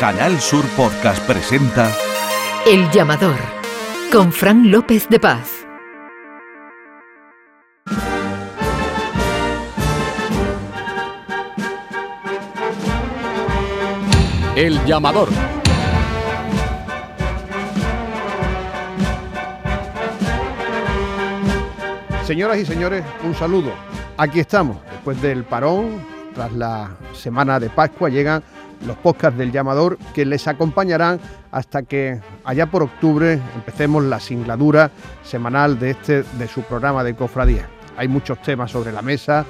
Canal Sur Podcast presenta El llamador con Fran López de Paz. El llamador. Señoras y señores, un saludo. Aquí estamos, después del parón, tras la semana de Pascua, llegan los podcasts del llamador que les acompañarán hasta que allá por octubre empecemos la singladura semanal de este de su programa de cofradía. Hay muchos temas sobre la mesa.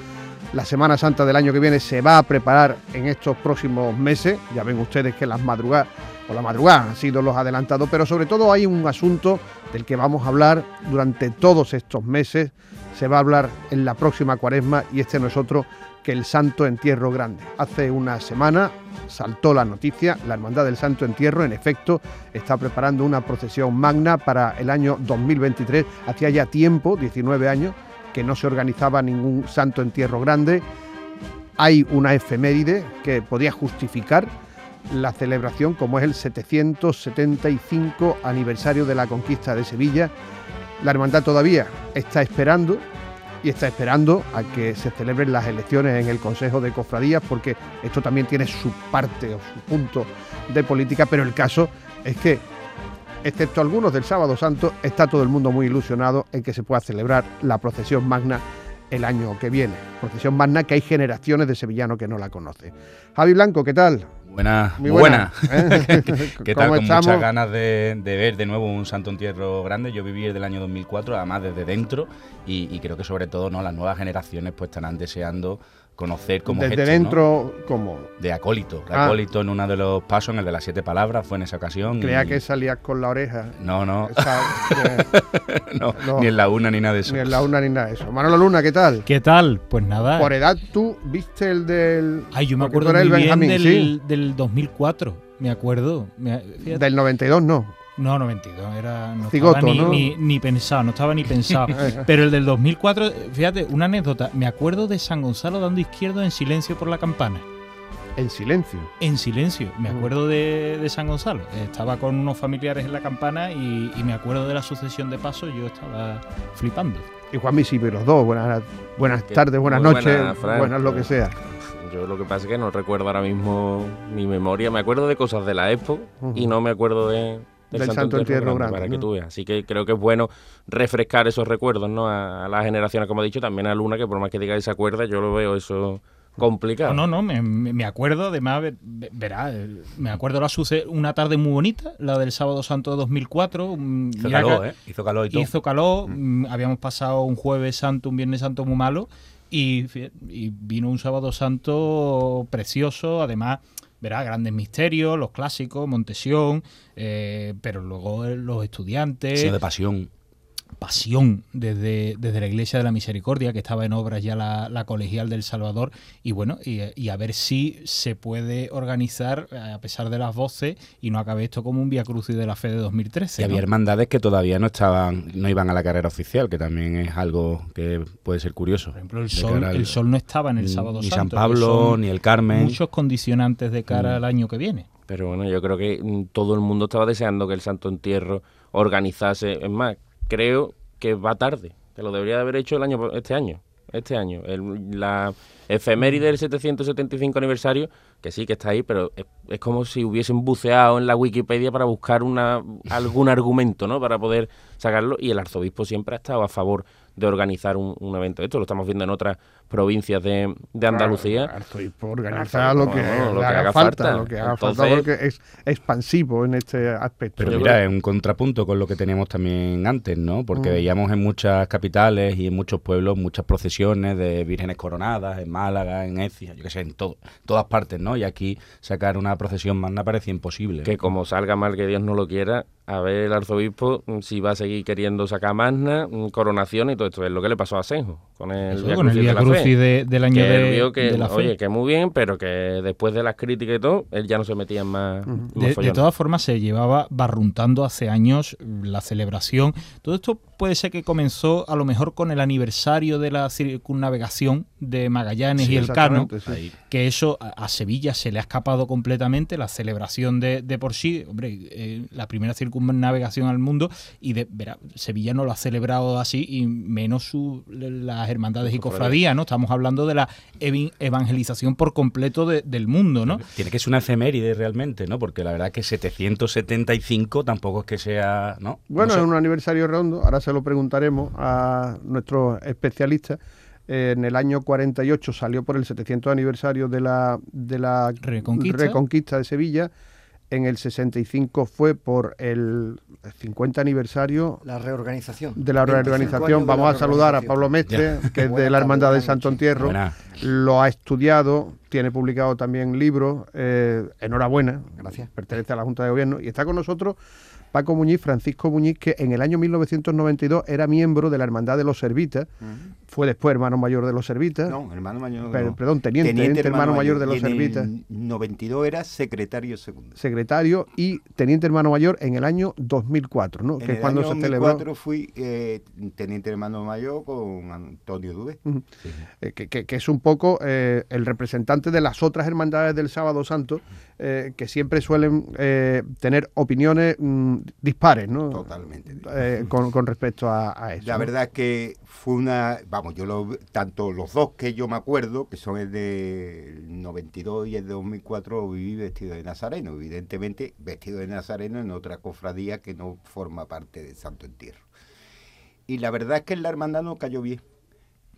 La Semana Santa del año que viene se va a preparar en estos próximos meses. Ya ven ustedes que las madrugadas o la madrugada han sido los adelantados, pero sobre todo hay un asunto del que vamos a hablar durante todos estos meses. Se va a hablar en la próxima cuaresma y este no es otro que el Santo Entierro Grande. Hace una semana saltó la noticia, la Hermandad del Santo Entierro en efecto está preparando una procesión magna para el año 2023. Hacía ya tiempo, 19 años, que no se organizaba ningún Santo Entierro Grande. Hay una efeméride que podía justificar la celebración como es el 775 aniversario de la conquista de Sevilla. La hermandad todavía está esperando y está esperando a que se celebren las elecciones en el Consejo de Cofradías porque esto también tiene su parte o su punto de política, pero el caso es que, excepto algunos del Sábado Santo, está todo el mundo muy ilusionado en que se pueda celebrar la procesión magna el año que viene. Procesión magna que hay generaciones de sevillanos que no la conocen. Javi Blanco, ¿qué tal? Buena, Muy buena, buena. ¿eh? ¿Qué ¿Cómo tal? Con estamos? muchas ganas de, de ver de nuevo un Santo Entierro grande. Yo viví desde el año 2004, además desde dentro, y, y creo que sobre todo no las nuevas generaciones pues estarán deseando conocer cómo Desde dentro, ¿cómo? ¿no? De acólito. De Ah. acólito en uno de los pasos, en el de las siete palabras, fue en esa ocasión. Creía y- que salías con la oreja. No, no, Esa- que- no, no. ni en la una ni nada de eso. ni en la una ni nada de eso. Manolo Luna, ¿qué tal? ¿Qué tal? Pues nada. Por edad, tú viste el del. Ay, yo me porque acuerdo muy el bien Benjamín, del, del 2004. Me acuerdo. Me-. Del 92, no. No, 92. Era, no Cigoto, estaba ni, ¿no? ni, ni pensado, no estaba ni pensado. Pero el del 2004, fíjate, una anécdota. Me acuerdo de San Gonzalo dando izquierdo en silencio por la campana. En silencio. En silencio. Me Mm. acuerdo de, de San Gonzalo. Estaba con unos familiares en la campana y, y me acuerdo de la sucesión de pasos. Yo estaba flipando. Y Juan Misi, los dos. Buenas, buenas Que- tardes, buenas muy noches, buenas, Fran. buenas lo que sea. Yo lo que pasa es que no recuerdo ahora mismo mi memoria. Me acuerdo de cosas de la Expo Ujú. y no me acuerdo de, Del Santo Entierro Grande, Para ¿no? que tú veas. Así que creo que es bueno refrescar esos recuerdos ¿no? a, a las generaciones, como he dicho, también a Luna, que por más que diga que se acuerda, yo lo veo eso complicado. No, no, no, me, me- acuerdo, además, ver- ve- verá, eh, me acuerdo la suce una tarde muy bonita, la del Sábado Santo de 2004. mm, Hizo mira calor, ¿eh? Hizo calor y todo. Hizo calor, mm, habíamos pasado un Jueves Santo, un Viernes Santo muy malo, y vino un Sábado Santo precioso, además, verá, grandes misterios, los clásicos, Montesión, eh, pero luego los estudiantes Sino de pasión. Pasión desde, desde la Iglesia de la Misericordia, que estaba en obras ya la, la colegial del Salvador, y bueno, y, y a ver si se puede organizar eh, a pesar de las voces y no acabe esto como un Via Crucis de la Fe de 2013. Y había ¿no? hermandades que todavía no estaban, no iban a la carrera oficial, que también es algo que puede ser curioso. Por ejemplo, el sol, al- el sol no estaba en el ni- Sábado ni Santo. San que Pablo, ni el Carmen. Muchos condicionantes de cara Mm. al año que viene. Pero bueno, yo creo que mm, todo el mundo estaba deseando que el Santo Entierro organizase. Es más, creo que va tarde, que lo debería de haber hecho el año este año. Este año. El- la efeméride del 775 aniversario, que sí que está ahí, pero es, es como si hubiesen buceado en la Wikipedia para buscar una, algún argumento, ¿no? Para poder sacarlo. Y el arzobispo siempre ha estado a favor de organizar un, un evento. Esto lo estamos viendo en otras provincias de, de Andalucía. Claro, Arzobispo organizar lo que, haga falta, lo que haga falta, porque es expansivo en este aspecto. Pero mira, es un contrapunto con lo que teníamos también antes, ¿no? Porque Mm. veíamos en muchas capitales y en muchos pueblos muchas procesiones de vírgenes coronadas, en Málaga, en Ecija, yo qué sé, en todo, todas partes, ¿no? Y aquí sacar una procesión magna parecía imposible. que como salga mal que Dios no lo quiera, a ver el arzobispo mm, si va a seguir queriendo sacar magna, mm, coronación y todo esto. Es lo que le pasó a Senjo con el Eso, con el Via de Crucis Fe. de- del año que de, él vio que, de la fe. oye, que muy bien, pero que después de las críticas y todo, él ya no se metía en más, más De, de todas formas, se llevaba barruntando hace años la celebración. Todo esto puede ser que comenzó a lo mejor con el aniversario de la circunnavegación de Magallanes Sí, y el Cano, exactamente, sí. Que eso a, Sevilla se le ha escapado completamente, la celebración de, de por sí, hombre, eh, la primera circunnavegación al mundo, y de, verá, Sevilla no lo ha celebrado así, y menos su, las hermandades y cofradías, ¿no? Estamos hablando de la evangelización por completo de- del mundo, ¿no? Tiene que ser una efeméride realmente, ¿no? Porque la verdad que 775 tampoco es que sea, ¿no? Bueno, No sé. es un aniversario redondo, ahora se lo preguntaremos a nuestros especialistas. Eh, en el año 48 salió por el 700 aniversario de la, de la Reconquista. Reconquista de Sevilla. En el 65 fue por el 50 aniversario La reorganización. de la 25 años reorganización. Vamos la a saludar a. Pablo Mestre, que es de la Hermandad de Santo. Entierro. Buena. Lo ha estudiado, tiene publicado también libros. eh, enhorabuena. Gracias. Pertenece a la Junta de Gobierno. Y está con nosotros Paco Muñiz, Francisco Muñiz, que en el año 1992 era miembro de la Hermandad de los Servitas. Fue después hermano mayor de los Servitas. No, hermano mayor. Per- no. perdón, teniente, teniente hermano mayor de los en el Servitas. 92 era secretario segundo. Secretario y teniente hermano mayor en el año 2004, ¿no? En que el es cuando año se 2004 celebró. fui eh, teniente hermano mayor con Antonio Dubé. eh, que, que- que es un poco eh, el representante de las otras hermandades del Sábado Santo, eh, que siempre suelen eh, tener opiniones mm, dispares, ¿no? Totalmente. Eh, con, con respecto a, a eso. La verdad es que fue una, vamos, yo lo, tanto los dos que yo me acuerdo, que son el de 92 y el de 2004, lo viví vestido de nazareno, evidentemente vestido de nazareno en otra cofradía que no forma parte de Santo Entierro. Y la verdad es que en la hermandad no cayó bien.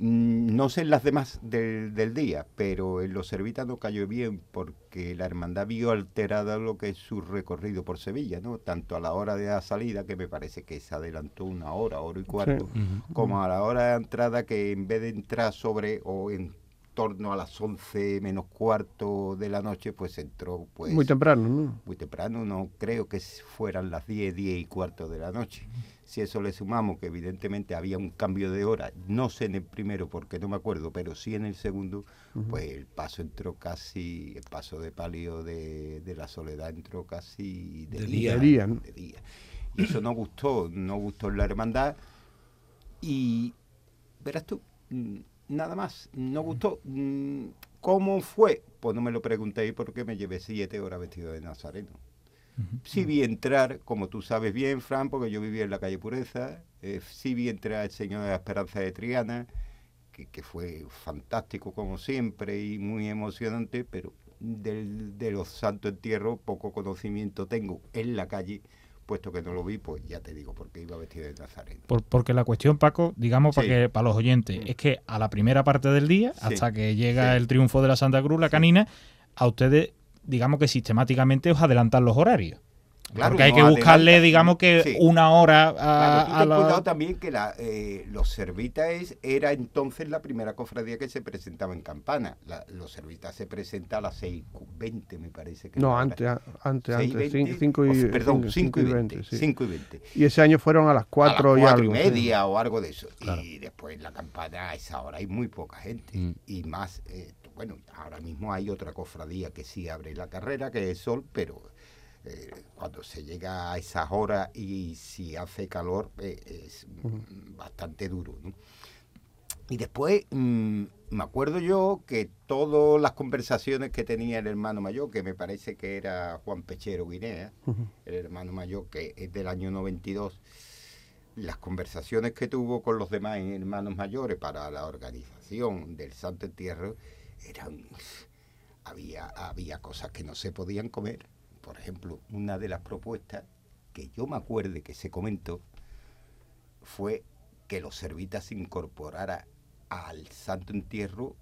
Mm, No sé en las demás del, del día, pero en los servitas no cayó bien porque la hermandad vio alterada lo que es su recorrido por Sevilla, ¿no? Tanto a la hora de la salida, que me parece que se adelantó una hora, hora y cuarto, como a la hora de entrada, que en vez de entrar sobre o en torno a las 11 menos cuarto de la noche, pues entró pues Muy temprano, ¿no? muy temprano, no creo que fueran las 10, 10 y cuarto de la noche. Si eso le sumamos que evidentemente había un cambio de hora, no sé en el primero porque no me acuerdo, pero sí en el segundo, pues el paso entró casi, el paso de palio de, de la soledad entró casi de, De día. día, ¿no? de día. Y eso no gustó, no gustó en la hermandad. Y verás tú, mm, nada más, no gustó. Mm, ¿Cómo fue? Pues no me lo preguntéis porque me llevé siete horas vestido de nazareno. Sí vi entrar, como tú sabes bien, Fran, porque yo vivía en la calle Pureza, eh, sí vi entrar el Señor de la Esperanza de Triana, que, que fue fantástico como siempre y muy emocionante, pero del- de los santos entierros poco conocimiento tengo en la calle, puesto que no lo vi, pues ya te digo, porque iba vestido de nazareno. Por- porque la cuestión, Paco, digamos para que para los oyentes, es que a la primera parte del día, Sí. hasta que llega el triunfo de la Santa Cruz, la canina, a ustedes, digamos que sistemáticamente os adelantan los horarios. Claro, Porque hay que buscarle, digamos que sí. una hora a, Claro, tú a ten la- cuidado también que la, eh, los servitas era entonces la primera cofradía que se presentaba en Campana. La- los servitas se presenta a las 6.20, me parece. Que No, era. antes, antes, 6:20, antes. 5 y, o perdón, cinco- 5 y 20. sí. 5 y 20. Y ese año fueron a las 4 a y las cuatro algo. y sí. media o algo de eso. Y después la campana a esa hora hay muy poca gente. Mm. Y más, eh, bueno, ahora mismo hay otra cofradía que sí abre la carrera, que es Sol, pero eh, cuando se llega a esas horas y si hace calor eh, es bastante duro. ¿no? Y después mm, me acuerdo yo que todas las conversaciones que tenía el hermano mayor, que me parece que era Juan Pechero Guinea, el hermano mayor que es del año 92, las conversaciones que tuvo con los demás hermanos mayores para la organización del Santo Entierro eran había había cosas que no se podían comer. Por ejemplo, una de las propuestas que yo me acuerde que se comentó fue que los servitas se incorporara al Santo Entierro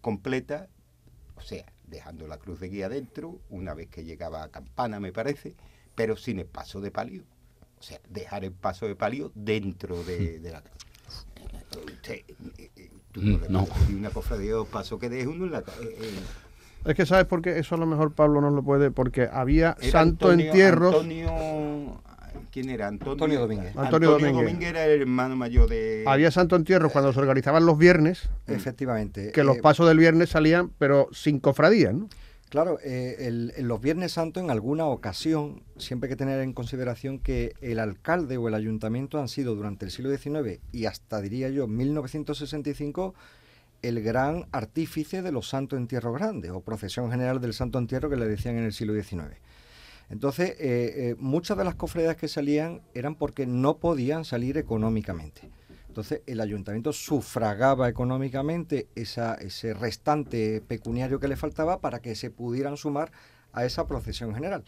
completa, o sea, dejando la cruz de guía dentro, una vez que llegaba a Campana, me parece, pero sin el paso de palio. O sea, dejar el paso de palio dentro de, de la Usted, eh, eh, tú no No. pedir una cofradía de dos pasos que deje uno en la eh, eh, Es que sabes por qué eso a lo mejor Pablo nos lo puede, porque había era santo Antonio- entierros. Antonio, ¿quién era? Antonio, Antonio Domínguez. Antonio Domínguez. era el hermano mayor de. Había santo entierros cuando se organizaban los viernes, Efectivamente. que los Eh, pasos del viernes salían, pero sin cofradías, ¿no? Claro, eh, el- en los Viernes Santos en alguna ocasión siempre hay que tener en consideración que el alcalde o el ayuntamiento han sido durante el siglo XIX y hasta diría yo 1965 el gran artífice de los Santos Entierro Grandes o procesión general del Santo Entierro que le decían en el siglo XIX. Entonces, eh, eh, muchas de las cofradías que salían eran porque no podían salir económicamente. Entonces, el ayuntamiento sufragaba económicamente esa, ese restante pecuniario que le faltaba para que se pudieran sumar a esa procesión general.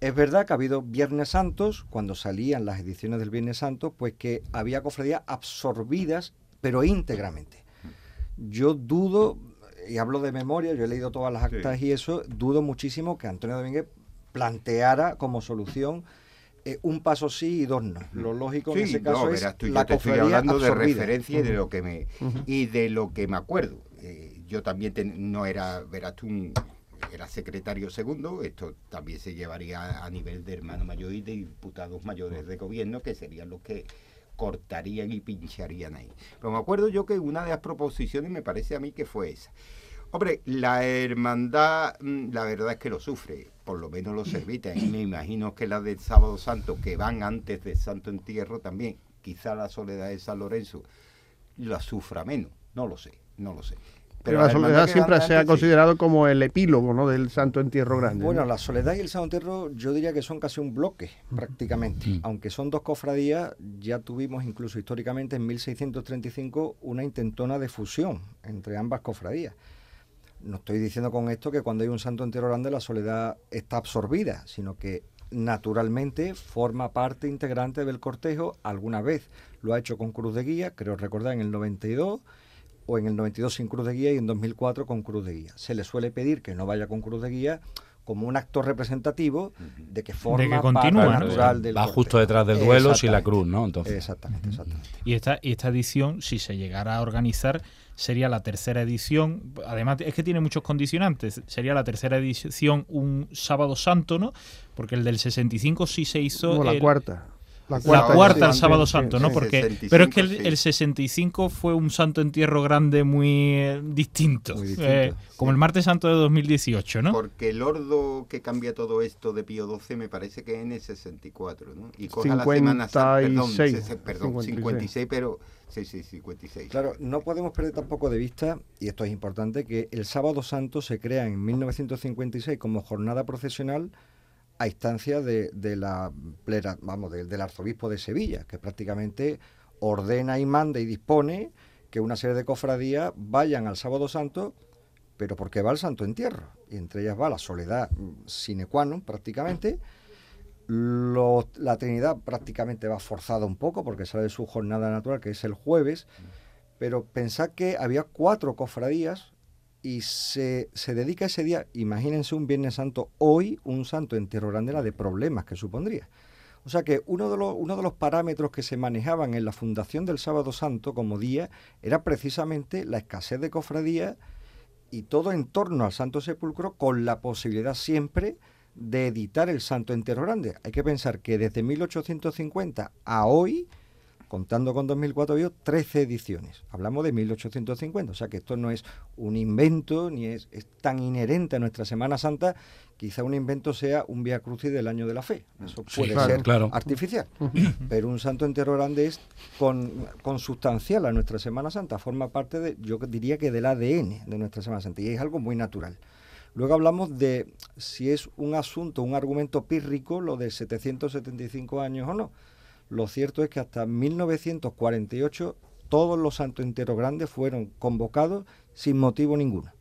Es verdad que ha habido Viernes Santos, cuando salían las ediciones del Viernes Santo, pues que había cofradías absorbidas, pero íntegramente. Yo dudo, y hablo de memoria, yo he leído todas las actas y eso, dudo muchísimo que Antonio Domínguez planteara como solución eh, un paso sí y dos no. Lo lógico en Sí, ese caso no, verás tú, yo la te estoy hablando de referencia y de lo que me y de lo que me acuerdo. Eh, yo también no era, verás tú, un- era secretario segundo, esto también se llevaría a nivel de hermano mayor y de diputados mayores de gobierno, que serían los que cortarían y pincharían ahí. Pero me acuerdo yo que una de las proposiciones me parece a mí que fue esa. Hombre, la hermandad, mm, la verdad es que lo sufre, por lo menos los servitas. Y me imagino que la del Sábado Santo, que van antes del Santo Entierro también, quizá la soledad de San Lorenzo la sufra menos. No lo sé, no lo sé. Pero la soledad siempre se ha sí. considerado como el epílogo ¿no? del Santo Entierro Grande. Bueno, ¿no? la Soledad y el Santo Entierro yo diría que son casi un bloque, prácticamente. Aunque son dos cofradías, ya tuvimos incluso históricamente en 1635 una intentona de fusión entre ambas cofradías. No estoy diciendo con esto que cuando hay un Santo Entierro Grande la Soledad está absorbida, sino que naturalmente forma parte integrante del cortejo. Alguna vez lo ha hecho con cruz de guía, creo recordar en el 92 o en el 92 sin cruz de guía y en 2004 con cruz de guía. Se le suele pedir que no vaya con cruz de guía como un acto representativo de que forma parte ¿no? natural del Va justo detrás del duelo sin la cruz, ¿no? Entonces. Exactamente, exactamente. Y esta, y esta edición, si se llegara a organizar, sería la tercera edición. Además, es que tiene muchos condicionantes. Sería la tercera edición un sábado santo, ¿no? Porque el del 65 sí se hizo. No, la el- cuarta. La La cuarta, cuarta, el sí, sábado sí, santo, sí, ¿no? sí. Porque, 65, pero es que el, sí. el 65 fue un santo entierro grande muy eh, distinto. Muy distinto, Eh, como el martes santo de 2018, ¿no? Porque el ordo que cambia todo esto de Pío XII me parece que es en el 64, ¿no? Y coja la Semana Santa, perdón, 56, se- perdón 56. 56, pero sí, sí, 56. Claro, no podemos perder tampoco de vista, y esto es importante, que el Sábado Santo se crea en 1956 como jornada procesional a instancia de, la plera- vamos, del- arzobispo de Sevilla, que prácticamente ordena y manda y dispone que una serie de cofradías vayan al Sábado Santo, pero porque va al Santo Entierro, y entre ellas va la soledad mm, sine qua non prácticamente, la Trinidad prácticamente va forzada un poco porque sale de su jornada natural, que es el jueves, pero pensad que había cuatro cofradías y se, se dedica ese día, imagínense un Viernes Santo, hoy un santo entierro grande la de problemas que supondría. O sea que uno de, los, uno de los parámetros que se manejaban en la fundación del Sábado Santo como día era precisamente la escasez de cofradías y todo en torno al Santo Sepulcro con la posibilidad siempre de editar el Santo Entierro Grande. Hay que pensar que desde 1850 a hoy, contando con 2004, había 13 ediciones. Hablamos de 1850, o sea que esto no es un invento ni es, es tan inherente a nuestra Semana Santa. Quizá un invento sea un Via Crucis del Año de la Fe. Eso Sí, puede claro, ser claro. artificial. Pero un Santo Entierro Grande es con, consustancial a nuestra Semana Santa. Forma parte, de, yo diría que del ADN de nuestra Semana Santa. Y es algo muy natural. Luego hablamos de si es un asunto, un argumento pírrico, lo de 775 años o no. Lo cierto es que hasta 1948 todos los santos enteros grandes fueron convocados sin motivo ninguno.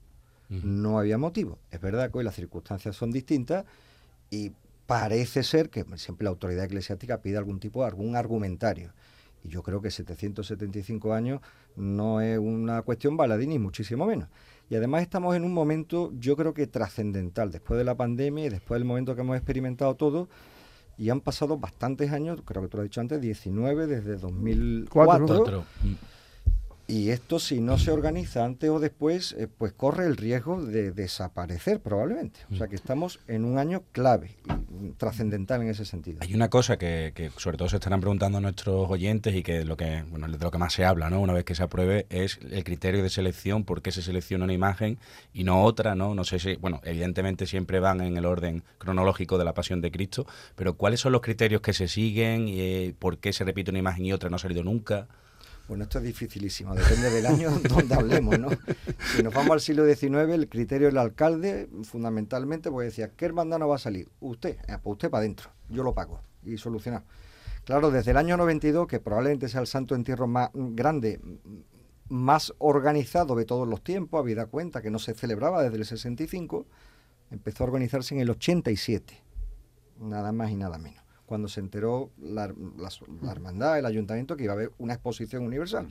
No había motivo. Es verdad que hoy las circunstancias son distintas y parece ser que siempre la autoridad eclesiástica pide algún tipo de algún argumentario. Y yo creo que 775 años no es una cuestión baladí ni muchísimo menos. Y además estamos en un momento, yo creo que trascendental, después de la pandemia y después del momento que hemos experimentado todo, y han pasado bastantes años, creo que tú lo has dicho antes, 19 desde 2004. Cuatro. Mm. Y esto si no se organiza antes o después, eh, pues corre el riesgo de desaparecer probablemente. O sea que estamos en un año clave. Trascendental en ese sentido. Hay una cosa que, que, sobre todo se estarán preguntando nuestros oyentes y que lo que bueno, de lo que más se habla, ¿no? Una vez que se apruebe es el criterio de selección, por qué se selecciona una imagen y no otra, ¿no? No sé si, bueno, evidentemente siempre van en el orden cronológico de la Pasión de Cristo, pero ¿cuáles son los criterios que se siguen y eh, por qué se repite una imagen y otra no ha salido nunca? Bueno, esto es dificilísimo, depende del año donde hablemos, ¿no? Si nos vamos al siglo XIX, el criterio del alcalde, fundamentalmente, pues decía, ¿qué hermandad no va a salir? Usted, eh, pues usted para adentro, yo lo pago y solucionado. Claro, desde el año 92, que probablemente sea el santo entierro más grande, más organizado de todos los tiempos, habida cuenta que no se celebraba desde el 65, empezó a organizarse en el 87, nada más y nada menos cuando se enteró la, hermandad, el ayuntamiento, que iba a haber una exposición universal.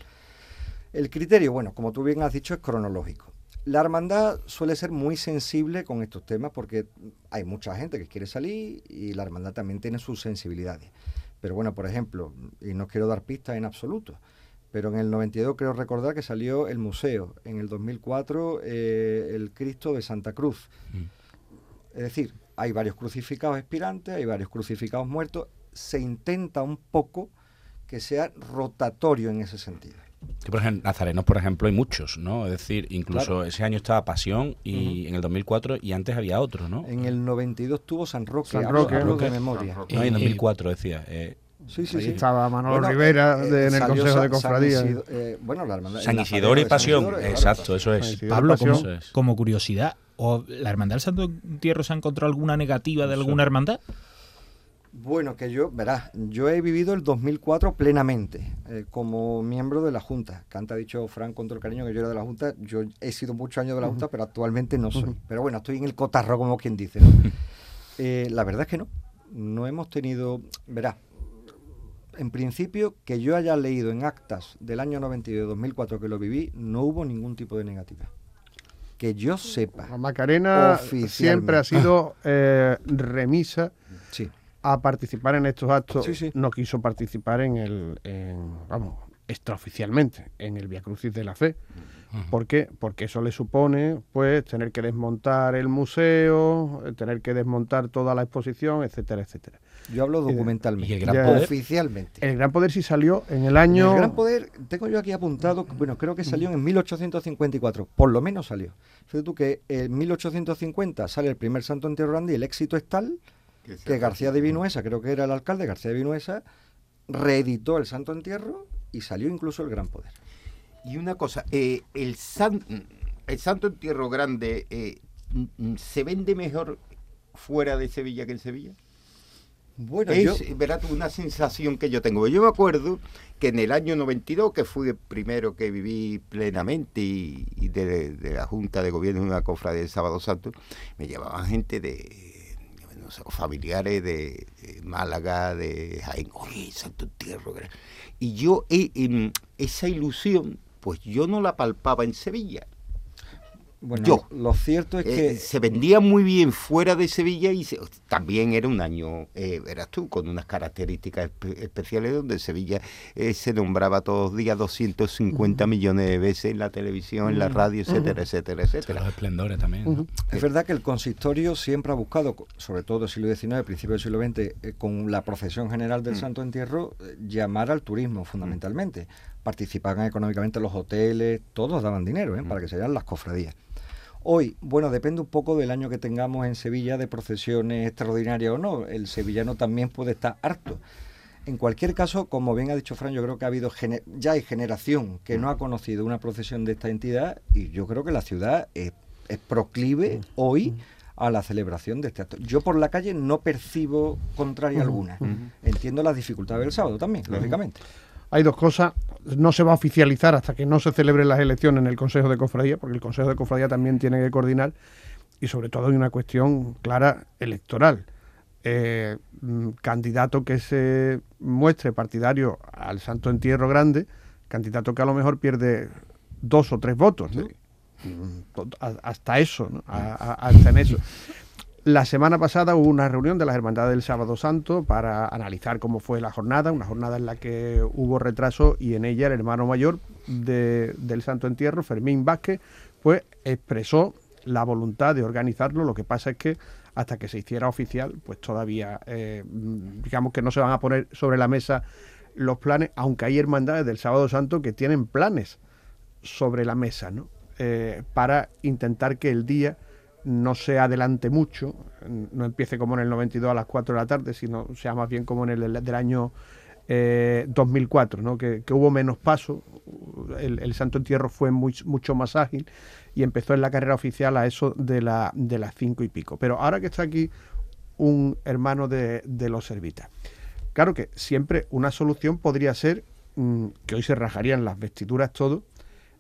El criterio, bueno, como tú bien has dicho, es cronológico. La hermandad suele ser muy sensible con estos temas porque hay mucha gente que quiere salir y la hermandad también tiene sus sensibilidades. Pero bueno, por ejemplo, y no quiero dar pistas en absoluto, pero en el 92 creo recordar que salió el museo, en el 2004 eh, el Cristo de Santa Cruz. Mm. Es decir, hay varios crucificados expirantes, hay varios crucificados muertos, se intenta un poco que sea rotatorio en ese sentido. Que por ejemplo, nazarenos, por ejemplo, hay muchos, ¿no? Es decir, incluso ese año estaba Pasión y en el 2004 y antes había otro, ¿no? En el 92 tuvo San Roque, San Roque, de memoria. No, en 2004 decía. Eh, Sí, sí, sí. Estaba Manolo Rivera eh, en el Consejo de Cofradía. Eh, bueno, la hermandad, San Isidoro y Pasión. Exacto, eso es. Pablo, como, como, curiosidad, ¿o ¿la Hermandad del Santo Entierro se ha encontrado alguna negativa de alguna hermandad? Bueno, que yo, verás, yo he vivido el 2004 plenamente eh, como miembro de la Junta. Canta ha dicho Frank con todo el cariño que yo era de la Junta. Yo he sido muchos años de la Junta, pero actualmente no soy. Pero bueno, estoy en el cotarro, como quien dice. la verdad es que no. No hemos tenido, verás, en principio, que yo haya leído en actas del año 92 2004 que lo viví, no hubo ningún tipo de negativa. Que yo sepa. La Macarena siempre ha sido eh, remisa a participar en estos actos. No quiso participar en el, vamos, extraoficialmente, en el Via Crucis de la Fe. ¿Por qué? Porque eso le supone pues tener que desmontar el museo, tener que desmontar toda la exposición, etcétera, etcétera. Yo hablo documentalmente. ¿Y el Gran Poder? Oficialmente. El Gran Poder sí salió en el año... El Gran Poder, tengo yo aquí apuntado, bueno, creo que salió en 1854, por lo menos salió. Fíjate tú que en 1850 sale el primer Santo Entierro Grande y el éxito es tal que, García de Vinuesa, creo que era el alcalde, García de Vinuesa, reeditó el Santo Entierro y salió incluso el Gran Poder. Y una cosa, eh, el, el Santo Entierro Grande eh, se vende mejor fuera de Sevilla que en Sevilla. Bueno, es una sensación que yo tengo. Yo me acuerdo que en el año 92, que fui el primero que viví plenamente y, de, la Junta de Gobierno de una cofradía del Sábado Santo, me llevaban gente de, familiares de, Málaga, de Jaén, oye, Santo Entierro. Y yo, eh, esa ilusión, pues yo no la palpaba en Sevilla. Bueno, yo. Lo cierto es que... Eh, se vendía muy bien fuera de Sevilla y también era un año, eh, verás tú, con unas características especiales donde Sevilla eh, se nombraba todos los días 250 millones de veces en la televisión, en la radio, etcétera, etcétera, etcétera. Los esplendores también. Es verdad que el consistorio siempre ha buscado, sobre todo el siglo XIX, principio del siglo XX, con la procesión general del mm. Santo Entierro, llamar al turismo fundamentalmente. Participaban económicamente los hoteles, todos daban dinero mm. para que se hagan las cofradías. Hoy, bueno, depende un poco del año que tengamos en Sevilla de procesiones extraordinarias o no. El sevillano también puede estar harto. En cualquier caso, como bien ha dicho Fran, yo creo que ha habido ya hay generación que no ha conocido una procesión de esta entidad y yo creo que la ciudad es, proclive hoy a la celebración de este acto. Yo por la calle no percibo contraria alguna. Entiendo las dificultades del sábado también, lógicamente hay dos cosas. No se va a oficializar hasta que no se celebren las elecciones en el Consejo de Cofradía, porque el Consejo de Cofradía también tiene que coordinar y sobre todo hay una cuestión clara electoral. Eh, mm, candidato que se muestre partidario al Santo Entierro Grande, candidato que a lo mejor pierde dos o tres votos. Mm, hasta eso, ¿no? hasta en eso. La semana pasada hubo una reunión de las Hermandades del Sábado Santo para analizar cómo fue la jornada, una jornada en la que hubo retraso y en ella el hermano mayor del Santo Entierro, Fermín Vázquez, pues expresó la voluntad de organizarlo. Lo que pasa es que hasta que se hiciera oficial, pues todavía, eh, digamos que no se van a poner sobre la mesa los planes, aunque hay hermandades del Sábado Santo que tienen planes sobre la mesa, ¿no? Eh, para intentar que el día no se adelante mucho, no empiece como en el 92 a las 4 de la tarde, sino sea más bien como en el del año 2004, ¿no? que, hubo menos paso, el, Santo Entierro fue mucho más ágil y empezó en la carrera oficial a eso de, la, de las 5 y pico. Pero ahora que está aquí un hermano de, los servitas, claro que siempre una solución podría ser, mm, que hoy se rajarían las vestiduras todo,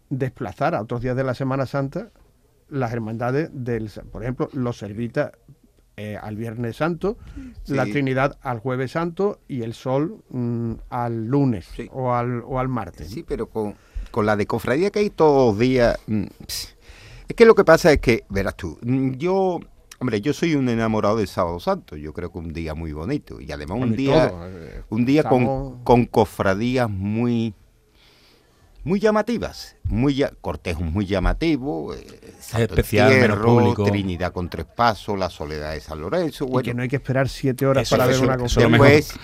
desplazar a otros días de la Semana Santa las hermandades del, por ejemplo, los servitas eh, al Viernes Santo, la Trinidad al Jueves Santo y el Sol mm, al lunes o, al, o al martes. Sí, pero con, la de cofradía que hay todos los días... Mm, es que lo que pasa es que, verás tú, mm, yo Hombre, yo soy un enamorado del Sábado Santo. Yo creo que un día muy bonito. Y además un día, eh, un día con, con, cofradías muy muy llamativas, muy cortejos muy llamativos, eh, especial, público. Trinidad con tres pasos, la Soledad de San Lorenzo. y que no hay que esperar siete horas para ver una cofradía. Después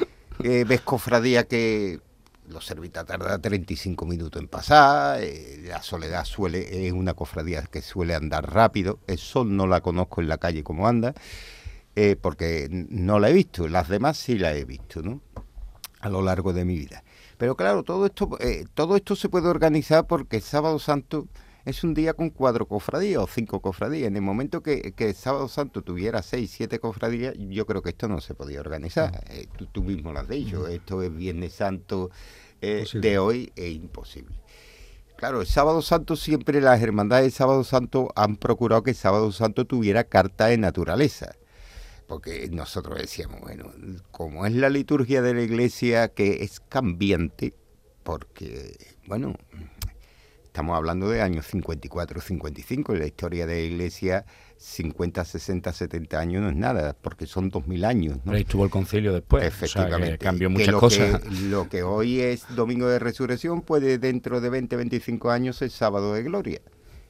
eh, ves cofradía que los servita tarda 35 minutos en pasar, eh, la Soledad suele es una cofradía que suele andar rápido, el sol no la conozco en la calle como anda, porque no la he visto, las demás sí la he visto, ¿no? A lo largo de mi vida. Pero claro, todo esto, eh, todo esto se puede organizar porque Sábado Santo es un día con cuatro cofradías o cinco cofradías. En el momento que, que Sábado Santo tuviera seis, siete cofradías, yo creo que esto no se podía organizar. Eh, tú, mismo lo has dicho, esto es Viernes Santo eh, de hoy, es imposible. Claro, el Sábado Santo siempre las hermandades de Sábado Santo han procurado que el Sábado Santo tuviera carta de naturaleza porque nosotros decíamos, bueno, como es la liturgia de la iglesia que es cambiante, porque, bueno, estamos hablando de años 54, 55, en la historia de la iglesia 50, 60, 70 años no es nada, porque son 2000 años. ¿no? ahí estuvo el concilio después. Efectivamente. cambió muchas cosas. lo que hoy es Domingo de Resurrección puede dentro de 20, 25 años ser Sábado de Gloria.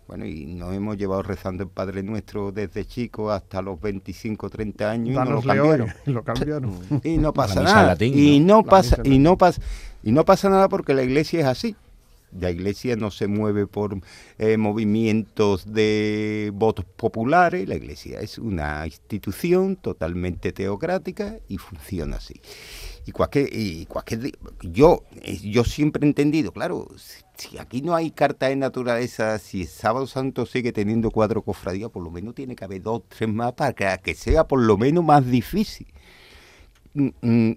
Bueno, y nos hemos llevado rezando el Padre Nuestro desde chico hasta los 25, 30 años y no lo cambiaron. lo cambiaron. y no pasa nada. y no pasa y no pasa y no pasa nada porque la iglesia es así. La iglesia no se mueve por eh, movimientos de votos populares, la iglesia es una institución totalmente teocrática y funciona así. Y cualquier, y cualquier yo, eh, yo siempre he entendido, claro, si aquí no hay carta de naturaleza, si el Sábado Santo sigue teniendo cuatro cofradías, por lo menos tiene que haber dos, tres más para que, sea por lo menos más difícil. Mm, mm,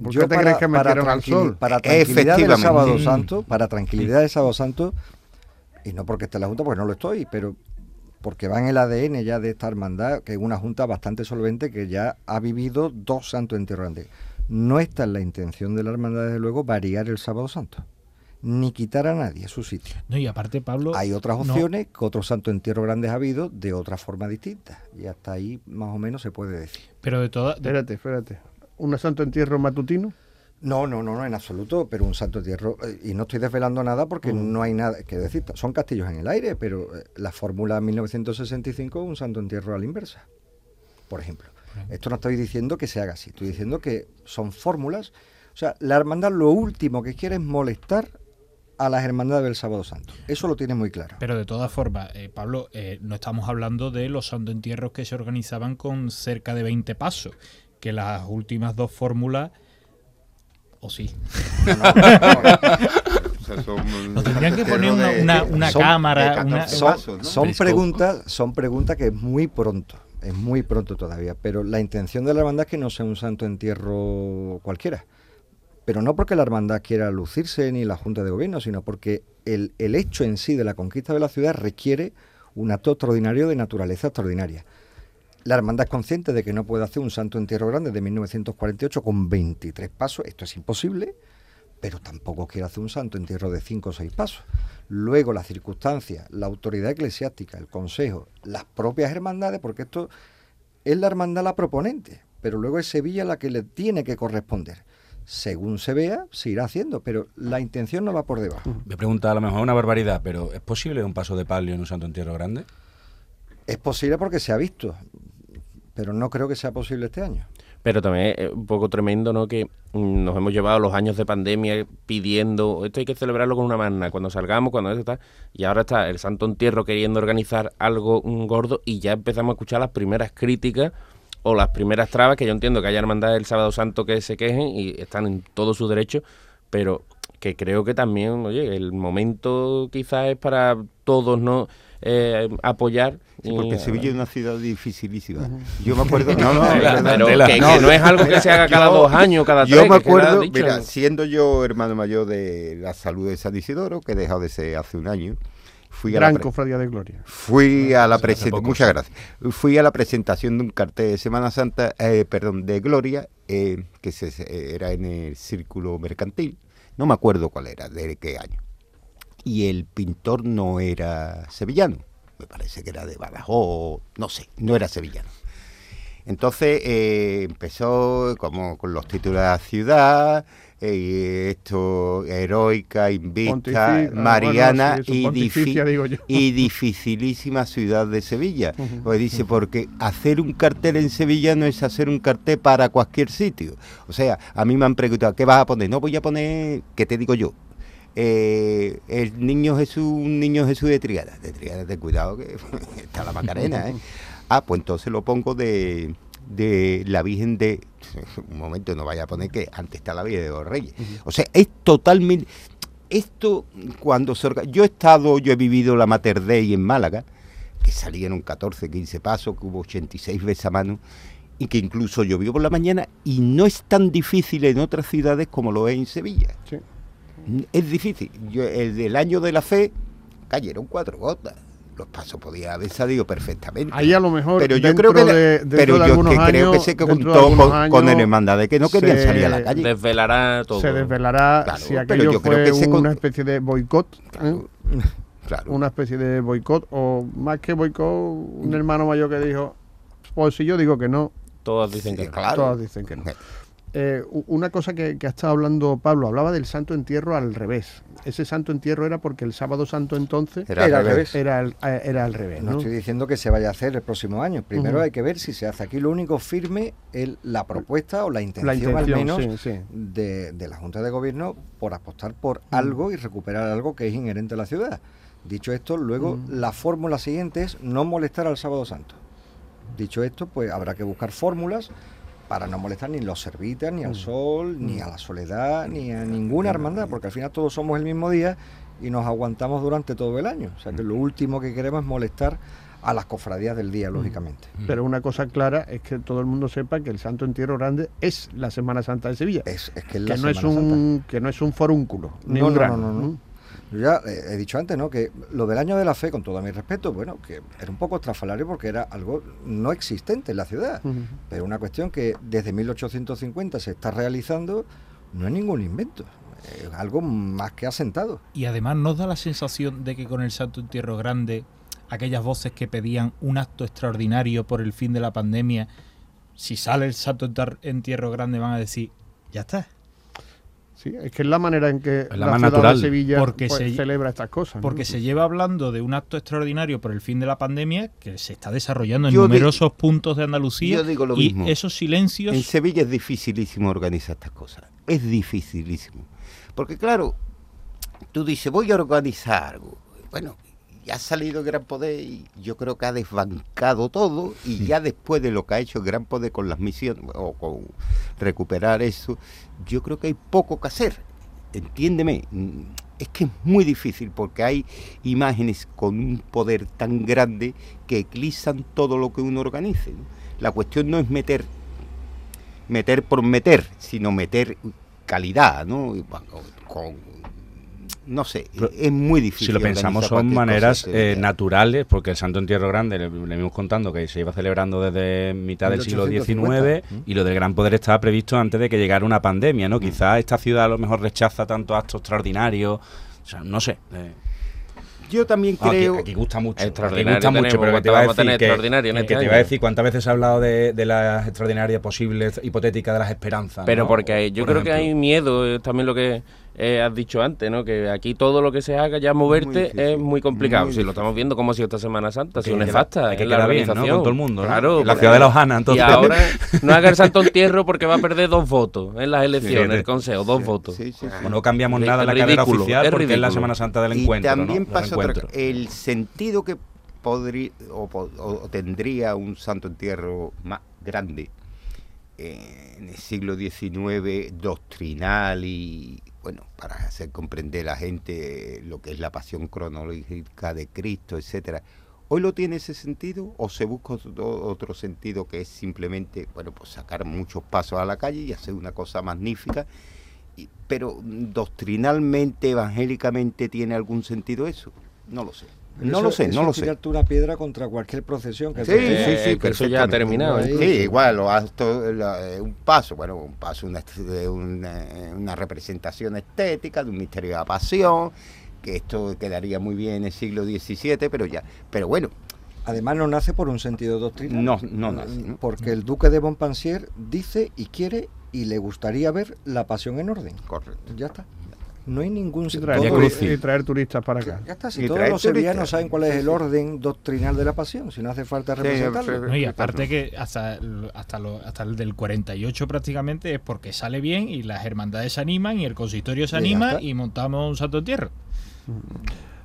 ¿Por qué te crees que metieron al sol? Para tranquilidad del Sábado Santo, para tranquilidad del Sábado Santo, y no porque esté en la Junta, porque no lo estoy, pero porque va en el ADN ya de esta hermandad, que es una junta bastante solvente que ya ha vivido dos santos interrogantes. No está en la intención de la hermandad, desde luego, variar el sábado santo ni quitar a nadie a su sitio. No, y aparte, Pablo. Hay otras opciones que otros santos entierros grandes ha habido de otra forma distinta. Y hasta ahí más o menos se puede decir. Pero de todas. Espérate, espérate. ¿Un santo entierro matutino? No, no, no, no, en absoluto, pero un santo entierro. Eh, y no estoy desvelando nada porque mm. no hay nada que decir. Son castillos en el aire, pero eh, la fórmula 1965 es un santo entierro a la inversa, por ejemplo. Esto no estoy diciendo que se haga así, estoy diciendo que son fórmulas. O sea, la hermandad lo último que quiere es molestar a las hermandades del Sábado Santo. Eso lo tiene muy claro. Pero de todas formas, eh, Pablo, eh, no estamos hablando de los santo entierros que se organizaban con cerca de 20 pasos, que las últimas dos fórmulas, o sí. No, tendrían que poner una, cámara. son, preguntas, son preguntas que es muy pronto es muy pronto todavía, pero la intención de la hermandad es que no sea un santo entierro cualquiera. Pero no porque la hermandad quiera lucirse ni la Junta de Gobierno, sino porque el, hecho en sí de la conquista de la ciudad requiere un acto extraordinario de naturaleza extraordinaria. La hermandad es consciente de que no puede hacer un santo entierro grande de 1948 con 23 pasos, esto es imposible, pero tampoco quiere hacer un santo entierro de 5 o 6 pasos. Luego las circunstancias, la autoridad eclesiástica, el consejo, las propias hermandades, porque esto es la hermandad la proponente, pero luego es Sevilla la que le tiene que corresponder. Según se vea, se irá haciendo, pero la intención no va por debajo. Me pregunta a lo mejor una barbaridad, pero ¿es posible un paso de palio en un santo entierro grande? Es posible porque se ha visto. pero no creo que sea posible este año. Pero también es un poco tremendo, ¿no? Que mm, nos hemos llevado los años de pandemia pidiendo, esto hay que celebrarlo con una magna, cuando salgamos, cuando esto está, y ahora está el Santo Entierro queriendo organizar algo mm, gordo y ya empezamos a escuchar las primeras críticas o las primeras trabas, que yo entiendo que haya hermandades del Sábado Santo que se quejen y están en todo su derecho, pero que creo que también, oye, el momento quizás es para todos, ¿no? Eh, apoyar. Sí, porque y- Sevilla es una ciudad dificilísima. Yo me acuerdo. No, no, pero que, que no es algo que se haga cada Yo- dos años, cada Yo tres. me que queda acuerdo, dicho. mira, siendo yo hermano mayor de la salud de San Isidoro, que he dejado de ser hace un año, fui a la Gran cofradía de gloria. Fui a la presentación, muchas gracias. Fui a la presentación de un cartel de Semana Santa, eh, perdón, de Gloria, eh, que se, se- era en el Círculo Mercantil. No me acuerdo cuál era, de qué año. Y el pintor no era sevillano, me parece que era de Badajoz, no sé, no era sevillano. Entonces eh, empezó como con los títulos de la ciudad, eh, esto heroica, invicta, ah, mariana bueno, sí, y dificilísima ciudad de Sevilla. Pues dice, porque hacer un cartel en Sevilla no es hacer un cartel para cualquier sitio. O sea, a mí me han preguntado, ¿qué vas a poner? No voy a poner, ¿qué te digo yo? Eh, el niño Jesús, un niño Jesús de Triana. De Triana, ten cuidado que está la Macarena, ¿eh? Ah, pues entonces lo pongo de, de la Virgen de... Un momento, no vaya a poner que antes está la Virgen de los Reyes. O sea, es totalmente... Esto, cuando se orga- Yo he estado, yo he vivido la Mater Dei en Málaga, que salieron 14, 15 pasos, que hubo 86 veces a mano, y que incluso llovió por la mañana, y no es tan difícil en otras ciudades como lo es en Sevilla. Sí. Es difícil. Yo, el del año de la fe cayeron cuatro gotas. Los pasos podía haber salido perfectamente. Ahí a lo mejor pero yo creo que, de- pero de yo algunos que creo que años- se de contó con, con años el hermandad que no querían se- salir a la calle. Desvelará todo. Se desvelará Claro, si pero aquello yo creo fue que se con- una especie de boicot, ¿eh? Claro. una especie de boicot, o más que boicot, un hermano mayor que dijo, pues si yo digo que no, Todos dicen Sí, que no. claro. todos dicen que no. Eh, una cosa que, que ha estado hablando Pablo, hablaba del santo entierro al revés. Ese santo entierro era porque el sábado santo entonces Era Era al revés. era al, era al revés. No, ¿no? estoy diciendo que se vaya a hacer el próximo año. Primero hay que ver si se hace aquí. Lo único firme es la propuesta o la intención, La intención, al menos sí, sí. De, de la Junta de Gobierno por apostar por algo y recuperar algo que es inherente a la ciudad. Dicho esto, luego la fórmula siguiente es no molestar al Sábado Santo. Dicho esto, pues habrá que buscar fórmulas para no molestar ni los servitas, ni al sol, ni a la soledad, ni a ninguna hermandad, porque al final todos somos el mismo día y nos aguantamos durante todo el año. O sea que lo último que queremos es molestar a las cofradías del día, lógicamente. Pero una cosa clara es que todo el mundo sepa que el Santo Entierro Grande es la Semana Santa de Sevilla. Es, es que es la que no es un que no es un forúnculo, ni No, un no, no, no, no. Yo ya eh, he dicho antes, ¿no? Que lo del año de la fe, con todo mi respeto, bueno, que era un poco estrafalario porque era algo no existente en la ciudad. Pero una cuestión que desde 1850 se está realizando, no es ningún invento. Es algo más que asentado. Y además nos da la sensación de que con el Santo Entierro Grande, aquellas voces que pedían un acto extraordinario por el fin de la pandemia, si sale el Santo Entierro Grande van a decir, ya está. Sí, es que es la manera en que la la, ciudad natural, de Sevilla porque pues, se- celebra estas cosas. ¿no? Porque se lleva hablando de un acto extraordinario por el fin de la pandemia que se está desarrollando en Yo di- numerosos puntos de Andalucía. yo digo lo y mismo. esos silencios En Sevilla es dificilísimo organizar estas cosas. Es dificilísimo. Porque claro, tú dices, voy a organizar algo. Bueno, ha salido el Gran Poder y yo creo que ha desbancado todo y ya después de lo que ha hecho el Gran Poder con las misiones o con recuperar eso, yo creo que hay poco que hacer. Entiéndeme, mm, es que es muy difícil porque hay imágenes con un poder tan grande que eclipsan todo lo que uno organice. ¿no? La cuestión no es meter meter por meter, sino meter calidad, ¿no? Con, no sé, Pero, es muy difícil. Si lo pensamos, son maneras eh, naturales, porque el Santo Entierro Grande, le, le venimos contando que se iba celebrando desde mitad del siglo 1850. XIX y lo del Gran Poder estaba previsto antes de que llegara una pandemia, Mm. ¿no? Quizás esta ciudad a lo mejor rechaza tantos actos extraordinarios, o sea, no sé. eh. Yo también aquí- creo... aquí, gusta mucho. Aquí Extraordinario gusta mucho, tenemos, pero que te iba a decir que, extraordinario en que este te iba a decir cuántas veces se ha hablado de, de las extraordinarias posibles hipotéticas de las esperanzas. Pero ¿no? porque hay- yo Por creo que ejemplo. hay miedo, es también lo que eh, has dicho antes, ¿no? Que aquí todo lo que se haga ya moverte es muy complicado. si lo estamos viendo como ha sido esta Semana Santa, ha sido nefasta. Hay que en la quedar bien, ¿no? organización. Con todo el mundo, ¿no? Claro. En la porque- ciudad de La Ojana, entonces. Y ahora no haga el santo entierro porque va a perder dos votos en las elecciones, Sí. el consejo, dos votos. Sí, sí, sí. O no cambiamos nada en la ridículo, oficial es porque es la. Semana Santa del y encuentro. también ¿no? Del pasa otra. El sentido que podría o, po- o tendría un santo entierro más grande eh, en el siglo XIX, doctrinal y bueno, para hacer comprender a la gente lo que es la pasión cronológica de Cristo, etcétera. ¿Hoy lo tiene ese sentido o se busca otro, otro sentido que es simplemente, bueno, pues sacar muchos pasos a la calle y hacer una cosa magnífica? Y- pero doctrinalmente, evangélicamente, ¿tiene algún sentido eso? No lo sé. Pero No eso- lo sé, eso no lo es sé. tirarte una piedra contra cualquier procesión que Sí, se sí, sí, Eh, que eso ya ha terminado. Sí, igual, lo la- eh, un paso, bueno, un paso, una, de una, una representación estética de un misterio de la pasión, que esto quedaría muy bien en el siglo XVII, pero ya, pero bueno, Además no nace por un sentido doctrinal. No, no nace, ¿no? Porque el duque de Montpensier dice y quiere y le gustaría ver la pasión en orden. correcto. Ya está. No hay ningún Y Todo- turi- y traer turistas para acá. Ya está, si Y todos los sevillanos saben cuál es el orden doctrinal de la pasión, si no hace falta representarlo. No, y aparte que hasta, el- hasta, lo- hasta el del 48 prácticamente es porque sale bien y las hermandades se animan y el consistorio se Y anima y montamos un santo entierro.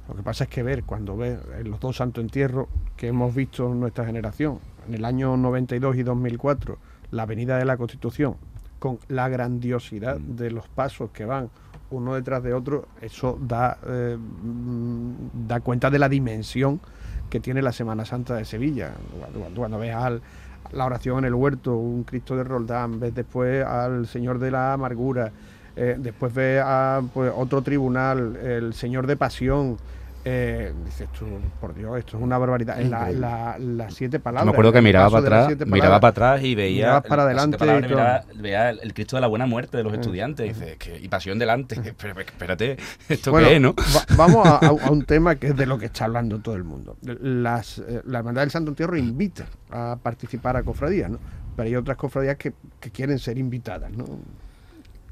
Lo que pasa es que ver, cuando ves en los dos santos entierros que hemos visto en nuestra generación, en el año 92 y 2004, la Avenida de la Constitución, con la grandiosidad de los pasos que van uno detrás de otro, eso da, eh, da cuenta de la dimensión que tiene la Semana Santa de Sevilla. Cuando ves al, la oración en el huerto, un Cristo de Roldán, ves después al Señor de la Amargura, eh, después ves a pues, otro tribunal, el Señor de Pasión. Eh, dices tú, por Dios, esto es una barbaridad. La- las siete palabras. me acuerdo que miraba para atrás, miraba para atrás y veía para adelante palabras, miraba- veía el Cristo de la buena muerte de los Mm. estudiantes. Y, dice, que- y pasión delante. Pero, espérate, ¿esto Bueno, qué es, no? va- vamos a un tema que es de lo que está hablando todo el mundo. Las, eh, la Hermandad del Santo Entierro invita a participar a cofradías, ¿no? Pero hay otras cofradías que, que quieren ser invitadas, ¿no?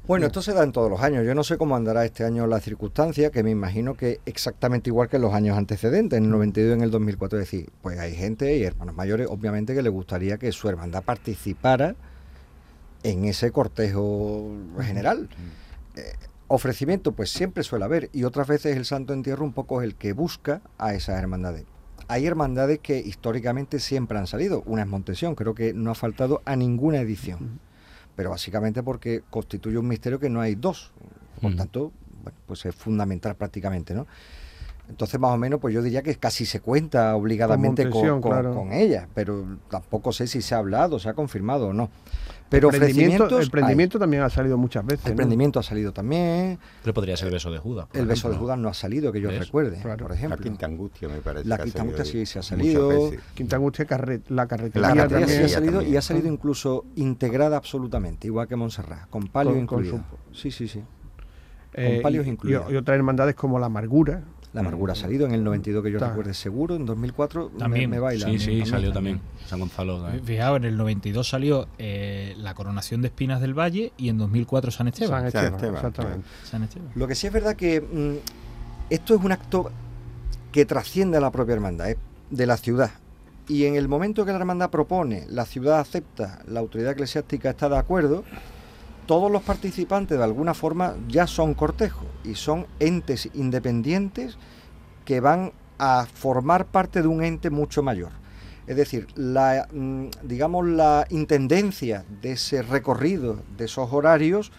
Bueno, esto se da en todos los años. Yo no sé cómo andará este año la circunstancia, que me imagino que exactamente igual que en los años antecedentes, en el 92 y en el 2004. Es decir, pues hay gente y hermanos mayores, obviamente, que les gustaría que su hermandad participara en ese cortejo general. Eh, ofrecimiento, pues siempre suele haber, y otras veces el Santo Entierro un poco es el que busca a esas hermandades. Hay hermandades que históricamente siempre han salido. Una es Montesión, creo que no ha faltado a ninguna edición pero básicamente porque constituye un misterio que no hay dos. Por tanto, bueno, pues es fundamental prácticamente, ¿no? Entonces, más o menos, pues yo diría que casi se cuenta obligadamente con, Montesión, con- claro. con ella, pero tampoco sé si se ha hablado, se ha confirmado o no. Pero el prendimiento, ofrecimientos el prendimiento también ha salido muchas veces. El ¿no? prendimiento ha salido también, Pero podría ser el beso de Judas. el beso de. Judas no ha salido, que yo ¿Ves? recuerde, Claro. por La ejemplo. Quinta Angustia me parece. La Quinta Angustia sí se ha salido. Quinta Angustia, carre- la carretería La La carretera también. sí ha salido también. y ha salido incluso integrada absolutamente, igual que Montserrat, con palio Con- con incluido. su- Sí, sí, sí. Eh, con palios y- y, incluidos. y otras hermandades como la Amargura. La amargura ha salido en el 92 que yo recuerde seguro, en 2004 me- También. me, baila. Sí, sí, también. salió también. San Gonzalo. también. Fijaos, en el 92 salió eh, la coronación de Espinas del Valle y en 2004 San Esteban. San Esteban, Esteban, exactamente. San Esteban. Lo que sí es verdad que mm, esto es un acto que trasciende a la propia hermandad, es de la ciudad. Y en el momento que la hermandad propone, la ciudad acepta, la autoridad eclesiástica está de acuerdo, todos los participantes de alguna forma ya son cortejos y son entes independientes que van a formar parte de un ente mucho mayor. Es decir, la, mm, digamos, la intendencia de ese recorrido, de esos horarios,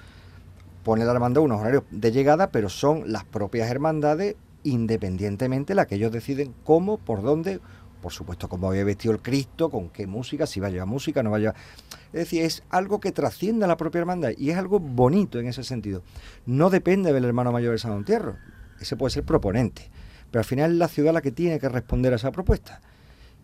pone la hermandad unos horarios de llegada, pero son las propias hermandades, independientemente, las que ellos deciden cómo, por dónde, por supuesto, cómo había vestido el Cristo, con qué música, si va a llevar música, no va a llevar. Es decir, es algo que trasciende la propia hermandad y es algo bonito en ese sentido. No depende del hermano mayor de San Entierro, ese puede ser proponente, pero al final es la ciudad la que tiene que responder a esa propuesta.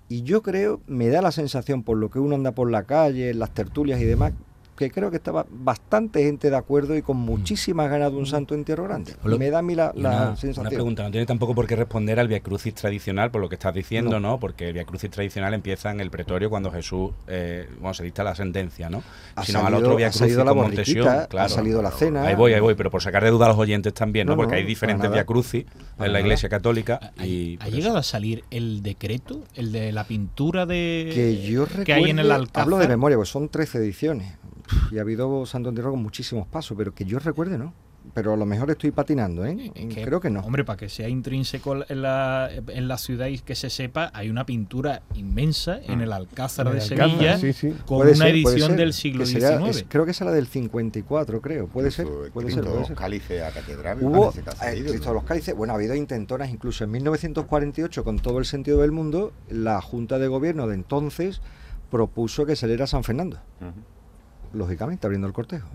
Y yo creo, me da la sensación, por lo que uno anda por la calle, en las tertulias y demás, que creo que estaba bastante gente de acuerdo y con muchísimas ganas de un santo entierro grande. Lo- Me da a mí la, Y la una, sensación. una pregunta, no tiene tampoco por qué responder al Via Crucis tradicional, por lo que estás diciendo, ¿no? Porque el Via Crucis tradicional empieza en el pretorio cuando Jesús, eh, bueno, se dicta la sentencia, ¿no? Ha Sino salido- al otro Via ha Crucis con Montesión, ha claro. salido la cena. Ahí voy, ahí voy, pero por sacar de duda a los oyentes también, ¿no? No, Porque no, hay diferentes. Via Crucis en la. Iglesia Católica ¿Ha, y ha por eso- llegado a salir el decreto, el de la pintura de que yo recuerde, que hay en el Alcázar? hablo de memoria, pues son 13 ediciones y ha habido Santo Entierro con muchísimos pasos, pero que yo recuerde no. Pero a lo mejor estoy patinando, ¿eh? Es que, Creo que no. Hombre, para que sea intrínseco en la, en la ciudad y que se sepa, hay una pintura inmensa en el Alcázar de el Sevilla sí, sí. con Puede una ser, edición ser, del siglo sería- XIX. es- creo que es la del 54, creo. Puede ser, puede ser, puede ser. Cálice a catedral, Hubo de los Cálices, bueno, ha habido intentonas, incluso en 1948, con todo el sentido del mundo, la Junta de Gobierno de entonces propuso que saliera San Fernando. Lógicamente, abriendo el cortejo.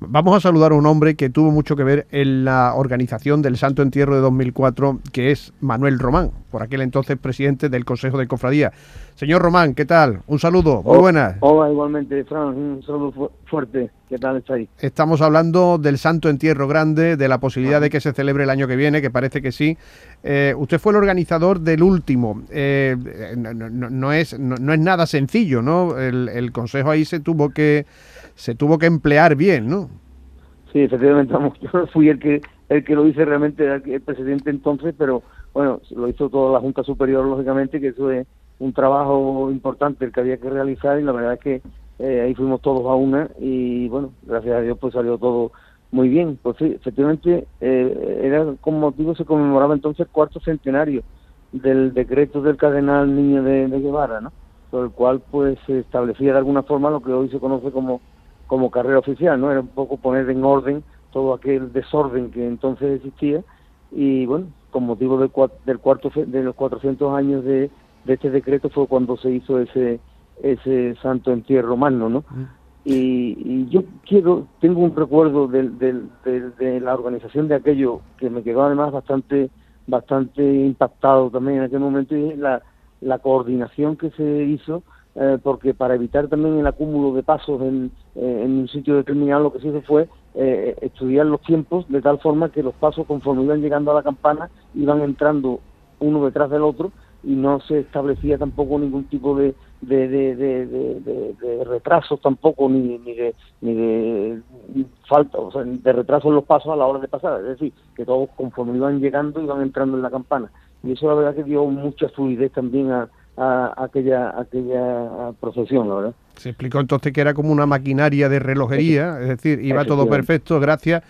Vamos a saludar a un hombre que tuvo mucho que ver en la organización del Santo Entierro de 2004, que es Manuel Román, por aquel entonces presidente del Consejo de Cofradía. Señor Román, ¿qué tal? Un saludo, muy Oh, buenas. Hola, igualmente, Fran, un saludo fu- fuerte. ¿Qué tal estáis? Estamos hablando del Santo Entierro Grande, de la posibilidad de que se celebre el año que viene, que parece que sí. Eh, usted fue el organizador del último. Eh, no, no- no es, no, no es nada sencillo, ¿no? El, el Consejo ahí se tuvo que se tuvo que emplear bien, ¿no? Sí, efectivamente, yo fui el que el que lo hice realmente, el presidente entonces, pero bueno, lo hizo toda la Junta Superior, lógicamente, que eso es un trabajo importante el que había que realizar y la verdad es que eh, ahí fuimos todos a una y bueno, gracias a Dios pues salió todo muy bien. Pues sí, efectivamente, eh, era con motivo, se conmemoraba entonces el cuarto centenario del decreto del cardenal Niño de, de Guevara, ¿no? Por el cual pues se establecía de alguna forma lo que hoy se conoce como como carrera oficial, ¿no? Era un poco poner en orden todo aquel desorden que entonces existía y bueno, con motivo del, del cuarto de los 400 años de, de este decreto fue cuando se hizo ese ese santo entierro magno, ¿no? Y, y yo quiero, tengo un recuerdo del, del- del- de la organización de aquello que me quedó además bastante bastante impactado también en aquel momento y es la, la coordinación que se hizo eh, porque para evitar también el acúmulo de pasos en, eh, en un sitio determinado lo que se hizo fue eh, estudiar los tiempos de tal forma que los pasos conforme iban llegando a la campana iban entrando uno detrás del otro y no se establecía tampoco ningún tipo de de, de, de, retrasos tampoco ni, ni de ni de falta o sea de retraso en los pasos a la hora de pasar. Es decir que todos conforme iban llegando iban entrando en la campana. Y eso la verdad que dio mucha fluidez también a, a aquella aquella procesión la verdad. Se explicó entonces que era como una maquinaria de relojería, es decir, iba todo perfecto gracias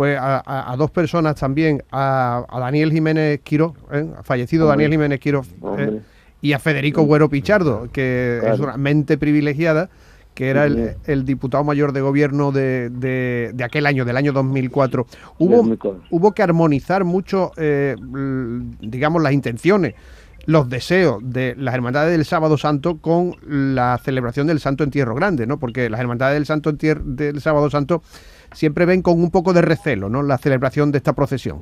pues a, a- a dos personas también, a, a Daniel Jiménez Quiro, ¿eh? fallecido Hombre. Daniel Jiménez Quiro, ¿eh? Y a Federico Güero Pichardo, que es una mente privilegiada, que era el, el diputado mayor de gobierno de, de- de aquel año, del año 2004. Hubo, 2004. hubo que armonizar mucho, eh, digamos, las intenciones, los deseos de las hermandades del Sábado Santo con la celebración del Santo Entierro Grande, ¿no? Porque las hermandades del Santo Entier- del Sábado Santo siempre ven con un poco de recelo, ¿no? La celebración de esta procesión.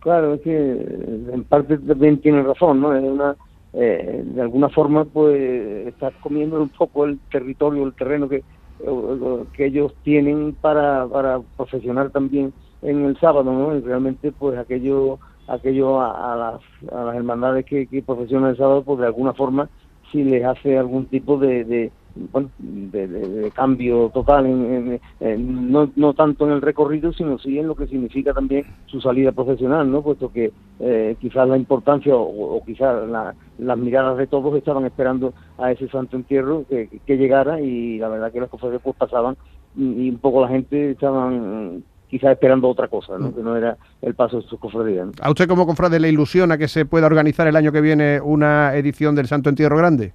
Claro, es que eh, en parte también tiene razón, ¿no? Es una, eh, de alguna forma, pues estás comiendo un poco el territorio, el terreno que, que ellos tienen para, para profesionar también en el sábado, ¿no? Y realmente, pues aquello, aquello a, a las, a las hermandades que, que profesionan el sábado, pues de alguna forma sí les hace algún tipo de, de bueno, de, de- de cambio total, en, en- en- no, no tanto en el recorrido, sino sí en lo que significa también su salida profesional, ¿no? Puesto que eh, quizás la importancia o, o quizás la- las miradas de todos estaban esperando a ese santo entierro que, que llegara y la verdad que las cosas después pasaban y, y un poco la gente estaban quizás esperando otra cosa, ¿no? Que no era el paso de sus cofradías, ¿no? ¿A usted como cofrade le ilusiona que se pueda organizar el año que viene una edición del Santo Entierro Grande?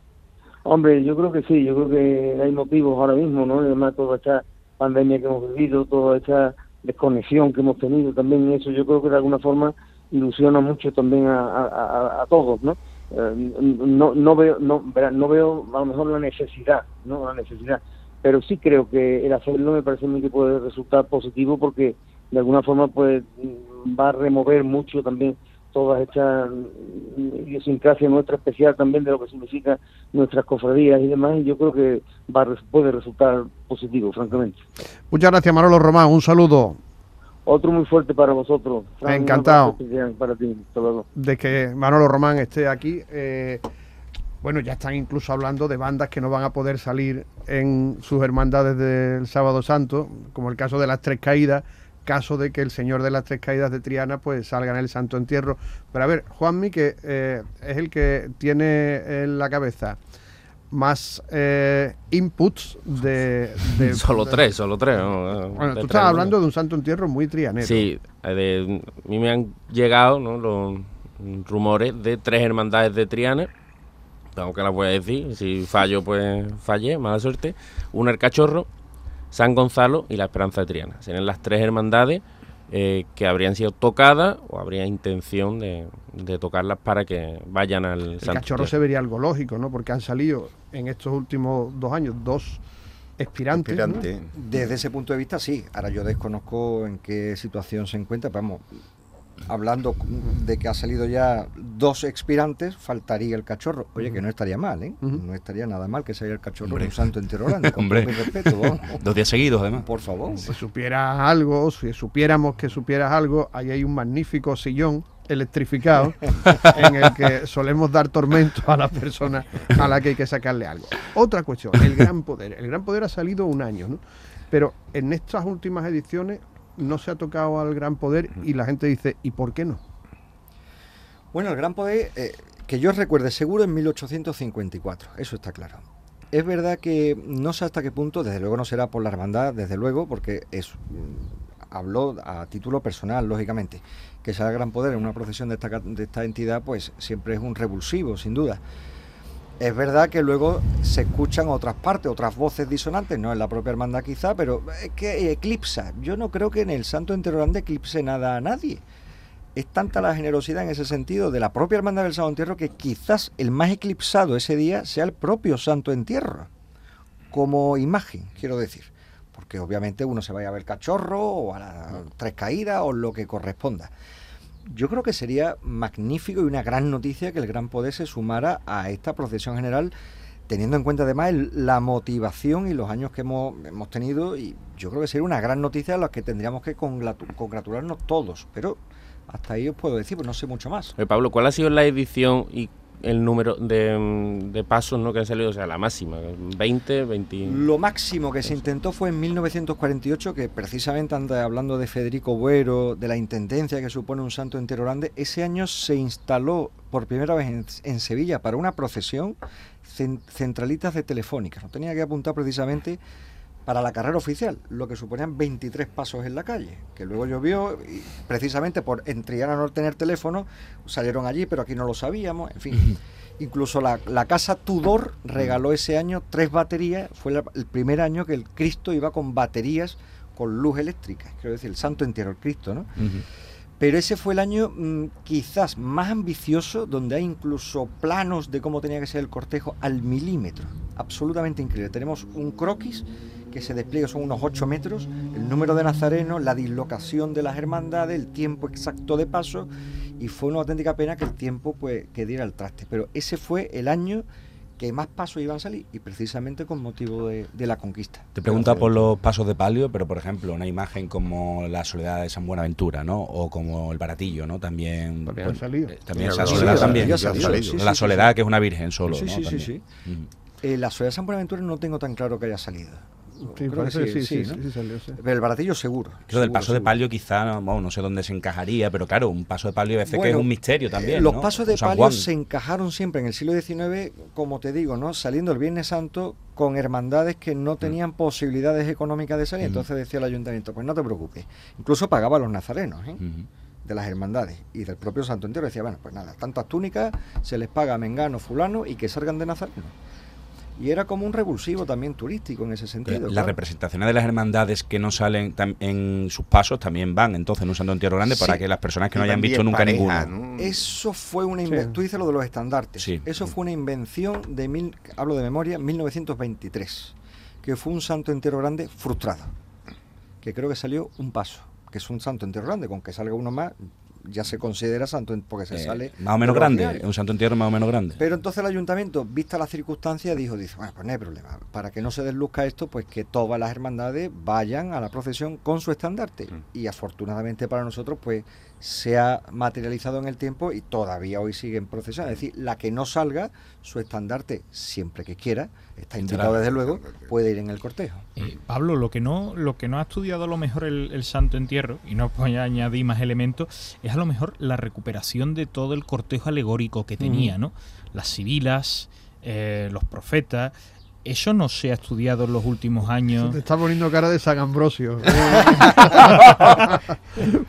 Hombre, yo creo que sí, yo creo que hay motivos ahora mismo, ¿no? Además, toda esta pandemia que hemos vivido, toda esta desconexión que hemos tenido también, eso yo creo que de alguna forma ilusiona mucho también a, a- a- todos, ¿no? Eh, no, no veo, no, no veo a lo mejor la necesidad, ¿no? La necesidad, pero sí creo que el hacerlo me parece a que puede resultar positivo porque de alguna forma pues va a remover mucho también toda esta mm, idiosincrasia nuestra especial también de lo que significa nuestras cofradías y demás, y yo creo que va, puede resultar positivo, francamente. Muchas gracias, Manolo Román. Un saludo. Otro muy fuerte para vosotros. Encantado. Para ti, De que Manolo Román esté aquí. Eh, bueno, ya están incluso hablando de bandas que no van a poder salir en sus hermandades del Sábado Santo, como el caso de las Tres Caídas, caso de que el Señor de las Tres Caídas de Triana pues salga en el Santo Entierro. Pero a ver, Juanmi, que eh, es el que tiene en la cabeza más eh, inputs de, solo tres, solo tres. Bueno, tú estás hablando de un santo entierro muy trianero. Sí, de, a mí me han llegado los rumores de tres hermandades de Triana. Aunque las voy a decir, si fallo, pues fallé, mala suerte. Una el Cachorro, San Gonzalo y la Esperanza de Triana. Serían las tres hermandades eh, que habrían sido tocadas o habría intención de, tocarlas para que vayan al El cachorro se vería algo lógico, ¿no? Porque han salido en estos últimos dos años dos expirantes. Desde ese punto de vista, sí. Ahora yo desconozco en qué situación se encuentra. Vamos, hablando de que ha salido ya dos expirantes, faltaría el cachorro. Oye, que no estaría mal, ¿eh? No estaría nada mal que saliera el cachorro un santo entero grande. Con Hombre. respeto. Dos días seguidos, además. Por favor. Si supieras algo, si supiéramos que supieras algo, ahí hay un magnífico sillón electrificado en el que solemos dar tormento a la persona a la que hay que sacarle algo. Otra cuestión, el gran poder. El gran poder ha salido un año, ¿no? Pero en estas últimas ediciones no se ha tocado al gran poder y la gente dice, ¿y por qué no? Bueno, el gran poder, eh, que yo recuerde seguro en 1854, eso está claro. Es verdad que no sé hasta qué punto, desde luego no será por la hermandad, desde luego, porque es, mm, habló a título personal, lógicamente, que sea el gran poder en una procesión de esta, de esta entidad, pues siempre es un revulsivo, sin duda. Es verdad que luego se escuchan otras partes, otras voces disonantes, no en la propia hermandad quizá, pero es que eclipsa. Yo no creo que en el Santo Entero Grande eclipse nada a nadie. Es tanta la generosidad en ese sentido de la propia hermandad del Santo Entierro que quizás el más eclipsado ese día sea el propio Santo Entierro, como imagen, quiero decir. Porque obviamente uno se vaya a ver cachorro o a las tres caídas o lo que corresponda yo creo que sería magnífico y una gran noticia que el Gran Poder se sumara a esta procesión general, teniendo en cuenta además la motivación y los años que hemos, hemos tenido, y yo creo que sería una gran noticia a la que tendríamos que congratularnos todos, pero hasta ahí os puedo decir, pues no sé mucho más. Pablo, ¿cuál ha sido la edición y el número de, pasos ¿no? que han salido, o sea, la máxima, 20, 20... Lo máximo que se intentó fue en 1948, que precisamente hablando de Federico Buero, de la intendencia que supone un santo entero grande, ese año se instaló por primera vez en, Sevilla para una procesión centralitas de telefónica. No tenía que apuntar precisamente para la carrera oficial, lo que suponían 23 pasos en la calle, que luego llovió, y precisamente por en Triana no tener teléfono, salieron allí, pero aquí no lo sabíamos, en fin. Incluso la, casa Tudor regaló ese año tres baterías, fue el primer año que el Cristo iba con baterías con luz eléctrica, quiero decir, el santo entero, el Cristo, ¿no? Pero ese fue el año mm, quizás más ambicioso, donde hay incluso planos de cómo tenía que ser el cortejo al milímetro. Absolutamente increíble. Tenemos un croquis que se despliega, son unos 8 metros, el número de nazarenos, la dislocación de las hermandades, el tiempo exacto de paso, y fue una auténtica pena que el tiempo pues, que diera el traste. Pero ese fue el año que más pasos iban a salir y precisamente con motivo de, la conquista. Te pregunta por los pasos de palio, pero por ejemplo, una imagen como la Soledad de San Buenaventura, ¿no? O como el Baratillo, ¿no? También. También ha salido. También se ha Soledad también. la Soledad, que es una virgen solo. Sí, sí, sí. Eh, la Soledad de San Buenaventura no tengo tan claro que haya salido. Sí, creo que sí, sí, sí, salió, El baratillo seguro. Creo del paso de palio quizá, no, no, sé dónde se encajaría, pero claro, un paso de palio a veces que es un misterio también. los pasos de palio se encajaron siempre en el siglo XIX, como te digo, ¿no? Saliendo el Viernes Santo con hermandades que no tenían mm. posibilidades económicas de salir. Entonces decía el ayuntamiento, pues no te preocupes. Incluso pagaba a los nazarenos, ¿eh? de las hermandades y del propio Santo Entero decía, bueno, pues nada, tantas túnicas se les paga a Mengano, Fulano y que salgan de Nazareno y era como un revulsivo también turístico en ese sentido. Las representaciones de las hermandades que no salen en sus pasos también van entonces en un santo entierro grande para que las personas que no hayan visto nunca ninguno. Eso fue una invención, tú dices lo de los estandartes, eso fue una invención de, mil, hablo de memoria, 1923, que fue un santo entero grande frustrado, que creo que salió un paso, que es un santo entero grande, con que salga uno más, ya se considera santo porque se Eh, sale. más o menos grande, un santo entierro más o menos grande. Pero entonces el ayuntamiento, vista la circunstancia, dijo, dice, bueno, pues no hay problema. Para que no se desluzca esto, pues que todas las hermandades vayan a la procesión con su estandarte. Y afortunadamente para nosotros, pues se ha materializado en el tiempo y todavía hoy sigue en procesión. Es decir, la que no salga, su estandarte, siempre que quiera, está invitado desde luego, puede ir en el cortejo. Eh, Pablo, lo que no, lo que no ha estudiado a lo mejor el, el Santo Entierro, y no voy a añadir más elementos, es a lo mejor la recuperación de todo el cortejo alegórico que tenía. ¿no? Las sibilas, eh, los profetas. Eso no se ha estudiado en los últimos años. Te está poniendo cara de San Ambrosio.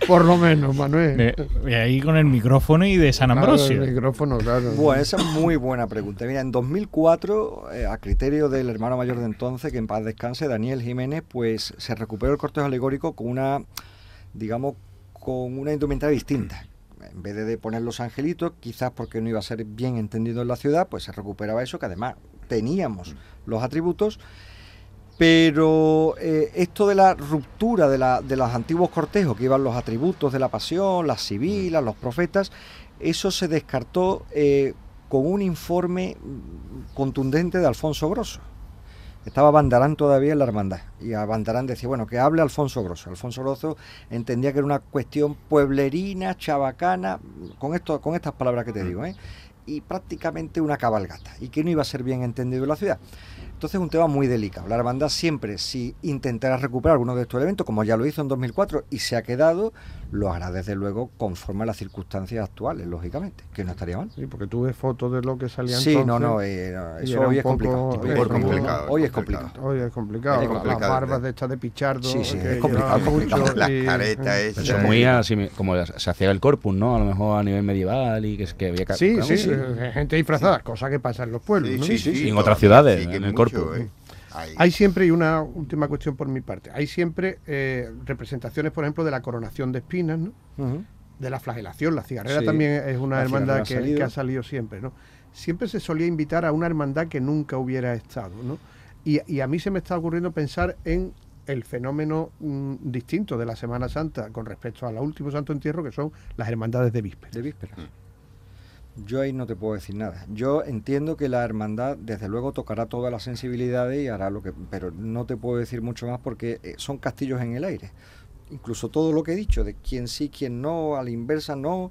Por lo menos, Manuel. De- de ahí con el micrófono y de San Claro, Ambrosio. el micrófono, claro. Bueno, esa es muy buena pregunta. Mira, en 2004, eh, a criterio del hermano mayor de entonces, que en paz descanse, Daniel Jiménez, pues se recuperó el cortejo alegórico con una, digamos, con una indumentaria distinta. En vez de, de poner los angelitos, quizás porque no iba a ser bien entendido en la ciudad, pues se recuperaba eso, que además teníamos los atributos. Pero eh, esto de la ruptura de, la, de los antiguos cortejos, que iban los atributos de la pasión, las civilas, los profetas, eso se descartó eh, con un informe contundente de Alfonso Grosso. Estaba Bandarán todavía en la hermandad. Y a Bandarán decía, bueno, que hable Alfonso Grosso. Alfonso Grosso entendía que era una cuestión pueblerina, chabacana, con, esto, con estas palabras que te digo, ¿eh? Y prácticamente una cabalgata. Y que no iba a ser bien entendido en la ciudad. Entonces es un tema muy delicado. La hermandad siempre, si intentara recuperar alguno de estos elementos, como ya lo hizo en 2004 y se ha quedado, lo hará desde luego conforme a las circunstancias actuales, lógicamente, que no estaría mal. Sí, porque tú ves fotos de lo que salía Sí, entonces. no, no, eh, no, eso hoy es complicado. poco- Hoy es complicado. Hoy es complicado. Hoy es complicado. Es la- complicado, Las barbas ¿eh? de estas de pichardo. Sí, sí, es complicado, llevaban complicado. mucho Las caretas eh, esas. Eso es muy así, como se hacía el corpus, ¿no? A lo mejor a nivel medieval y que, es que había que- Sí, claro, sí, eh, gente disfrazada, cosa que pasa en los pueblos. Sí, ¿no? sí, sí, Y en otras ciudades, en el mucho, corpus. Ahí. Hay siempre, y una última cuestión por mi parte, hay siempre eh, representaciones, por ejemplo, de la coronación de espinas, ¿no? De la flagelación. La cigarrera Sí, también es una la hermandad que, ha salido siempre, ¿no? Siempre se solía invitar a una hermandad que nunca hubiera estado, ¿no? Y, y a mí se me está ocurriendo pensar en el fenómeno mm, distinto de la Semana Santa con respecto a la último Santo Entierro, que son las hermandades de víspera. De víspera. Yo ahí no te puedo decir nada. Yo entiendo que la hermandad, desde luego, tocará todas las sensibilidades y hará lo que. Pero no te puedo decir mucho más porque eh, son castillos en el aire. Incluso todo lo que he dicho, de quién sí, quién no, a la inversa no.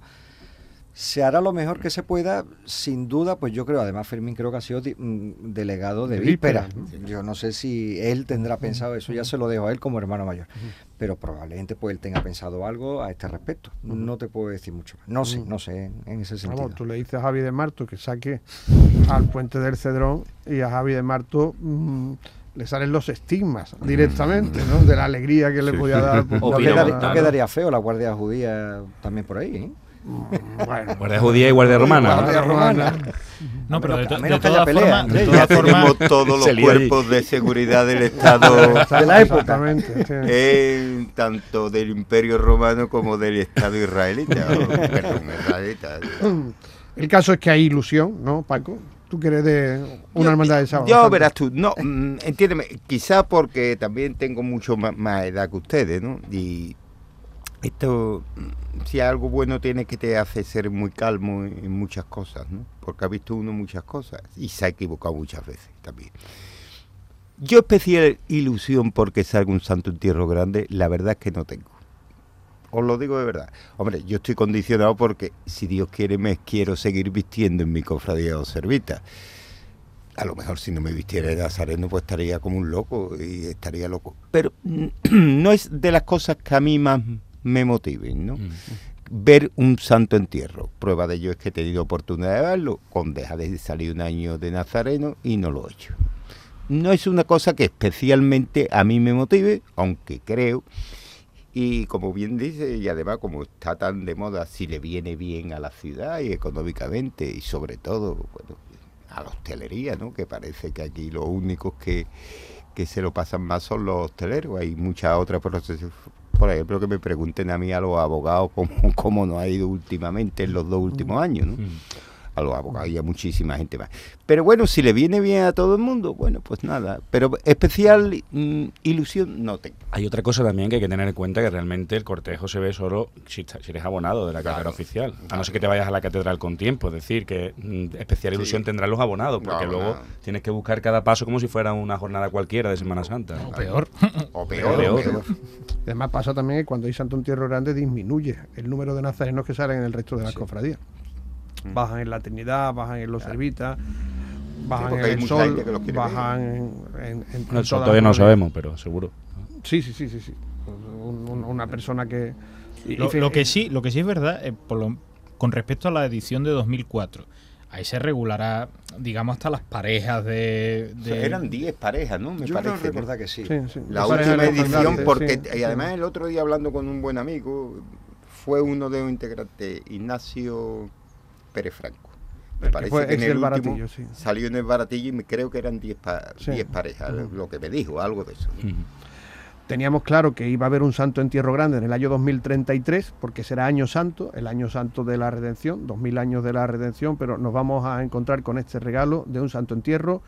Se hará lo mejor que se pueda, sin duda, pues yo creo, además Fermín creo que ha sido mm, delegado de, De víspera. víspera, Yo no sé si él tendrá pensado eso, ya se lo dejo a él como hermano mayor. Pero probablemente pues él tenga pensado algo a este respecto. No te puedo decir mucho más. No sé, no sé en, en ese sentido. Vamos, tú le dices a Javi de Marto que saque al puente del Cedrón y a Javi de Marto mm, le salen los estigmas directamente, ¿no? De la alegría que le podía dar. pues, No Opino quedaría, como- no quedaría feo la guardia judía también por ahí, ¿eh? Bueno, Guardia judía y guardia romana. Guardia romana. No, pero de, a to- menos de que haya todas pelea, Andrés. de Ya todas formas, tenemos todos los allí. cuerpos de seguridad del Estado, Exactamente. sí. eh, tanto del Imperio Romano como del Estado israelita. o, perdón, israelita. El caso es que hay ilusión, ¿no, Paco? Tú que eres de una Yo- hermandad de sábado. Yo, verás tú, no, mm, entiéndeme, quizá porque también tengo mucho más, más edad que ustedes, ¿no? Y esto, mm, si algo bueno tiene que te hace ser muy calmo en, muchas cosas, ¿no? Porque ha visto uno muchas cosas y se ha equivocado muchas veces también. Yo especial ilusión porque salga un santo entierro grande, la verdad es que no tengo. Os lo digo de verdad. Hombre, yo estoy condicionado porque si Dios quiere me quiero seguir vistiendo en mi cofradía o servita. A lo mejor si no me vistiera de nazareno pues estaría como un loco y estaría loco. Pero no es de las cosas que a mí más me motiven, ¿no? Ver un santo entierro. Prueba de ello es que he tenido oportunidad de verlo con deja de salir un año de nazareno y no lo he hecho. No es una cosa que especialmente a mí me motive, aunque creo y como bien dice, y además como está tan de moda, si le viene bien a la ciudad y económicamente, y sobre todo, bueno, a la hostelería, ¿no? Que parece que aquí los únicos que, que se lo pasan más son los hosteleros. Hay muchas otras. Por ejemplo, que me pregunten a mí a los abogados cómo, cómo nos ha ido últimamente en los dos últimos años, ¿no? A los abogados y a muchísima gente más. Pero bueno, si le viene bien a todo el mundo, bueno, pues nada. Pero especial mm, ilusión no tengo. Hay otra cosa también que hay que tener en cuenta que realmente el cortejo se ve solo si, eres abonado de la carrera oficial. A no ser que te vayas a la catedral con tiempo. Es decir, que mm, especial ilusión tendrán los abonados, porque No, luego no. tienes que buscar cada paso como si fuera una jornada cualquiera de Semana Santa. O peor. O peor, Peor. o peor. Además pasa también que cuando hay Santo Entierro Grande disminuye el número de nazarenos que salen en el resto de las cofradías. Mm. Bajan en la Trinidad, bajan en los Servitas, bajan en el Sol, que bajan en, en, en- en Bueno, eso todas todavía no sabemos, pero seguro. Sí, sí, sí, sí, sí. Un- un- una persona que... y- Lo, que sí, lo que sí es verdad, eh, por lo- con respecto a la edición de 2004, ahí se regulará, digamos, hasta las parejas de... O sea, de- eran 10 parejas, ¿no? Me Yo parece. creo ¿no? recordar que sí. Sí, sí. La última edición, porque sí, y sí. además el otro día hablando con un buen amigo, fue uno de los integrantes, Ignacio Pérez Franco. Me El que parece fue que en el del último Baratillo, sí. salió en el baratillo y me creo que eran 10 pa- Sí. 10 parejas, lo que me dijo, algo de eso. Teníamos claro que iba a haber un santo entierro grande en el año 2033, porque será año santo, el año santo de la redención, 2000 años de la redención, pero nos vamos a encontrar con este regalo de un santo entierro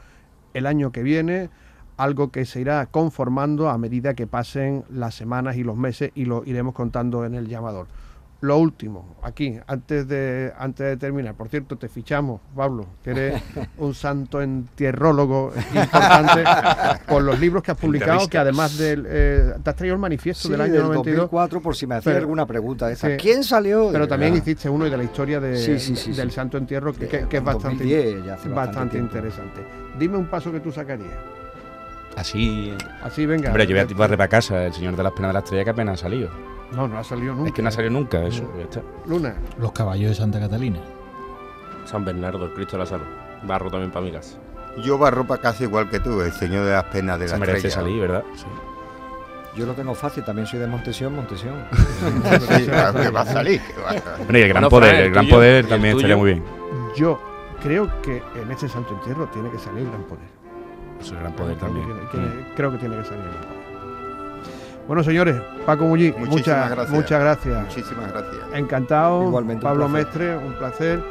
el año que viene, algo que se irá conformando a medida que pasen las semanas y los meses y lo iremos contando en el llamador. Lo último, aquí, antes de, antes de terminar, por cierto, te fichamos, Pablo, que eres un santo entierrólogo importante por los libros que has publicado, que además del... eh, te has traído el manifiesto Sí, del año del 92, 2004, por si me hacía alguna pregunta de esa. sí. ¿Quién salió? pero también hiciste uno de la historia de, Sí, sí, sí, del sí. santo entierro, que, que es bastante, 2010, ya hace bastante bastante tiempo. interesante. Dime un paso que tú sacarías. Así. Así, venga. Hombre, yo voy a Eh, barrer para casa, el señor de las penas de la estrella que apenas ha salido. No, no ha salido nunca. Es que no ha salido nunca, eso. ya está. Luna. Los caballos de Santa Catalina. San Bernardo, el Cristo de la Salud. Barro también para mi casa. Yo barro para casa igual que tú, el señor de las penas de Se la merece estrella. salir, ¿verdad? Sí. Yo lo tengo fácil, también soy de Montesión, Montesión. Sí, claro que va a salir. que va a salir. Hombre, y el gran Bueno, poder, el el gran tuyo, poder ¿y el también estaría muy bien. Yo creo que en este santo entierro tiene que salir el gran poder. Eso es el gran poder también. tiene- tiene- creo que tiene que salir el gran poder. Bueno, señores, Paco Muñiz, Muchísimas muchas gracias. muchas gracias. Muchísimas gracias. Encantado. Igualmente Pablo. Mestre, un placer.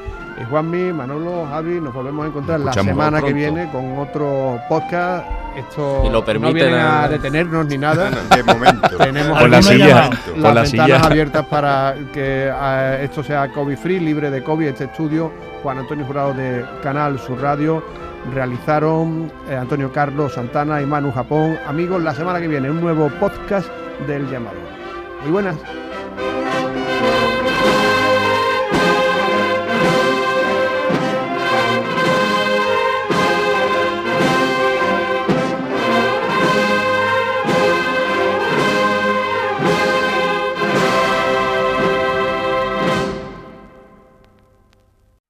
Y Juanmi, Manolo, Javi, nos volvemos a encontrar la semana que viene con otro podcast. Esto Si lo no viene a detenernos ni nada. De momento. Tenemos Con la alguna silla, llamada. con las la ventanas silla. abiertas para que eh, esto sea COVID free, libre de COVID. Este estudio, Juan Antonio Jurado de Canal Sur Radio, realizaron eh, Antonio Carlos Santana y Manu Japón. Amigos, la semana que viene un nuevo podcast del llamado. Muy buenas.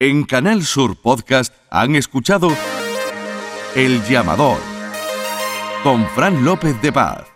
En Canal Sur Podcast han escuchado El Llamador con Fran López de Paz.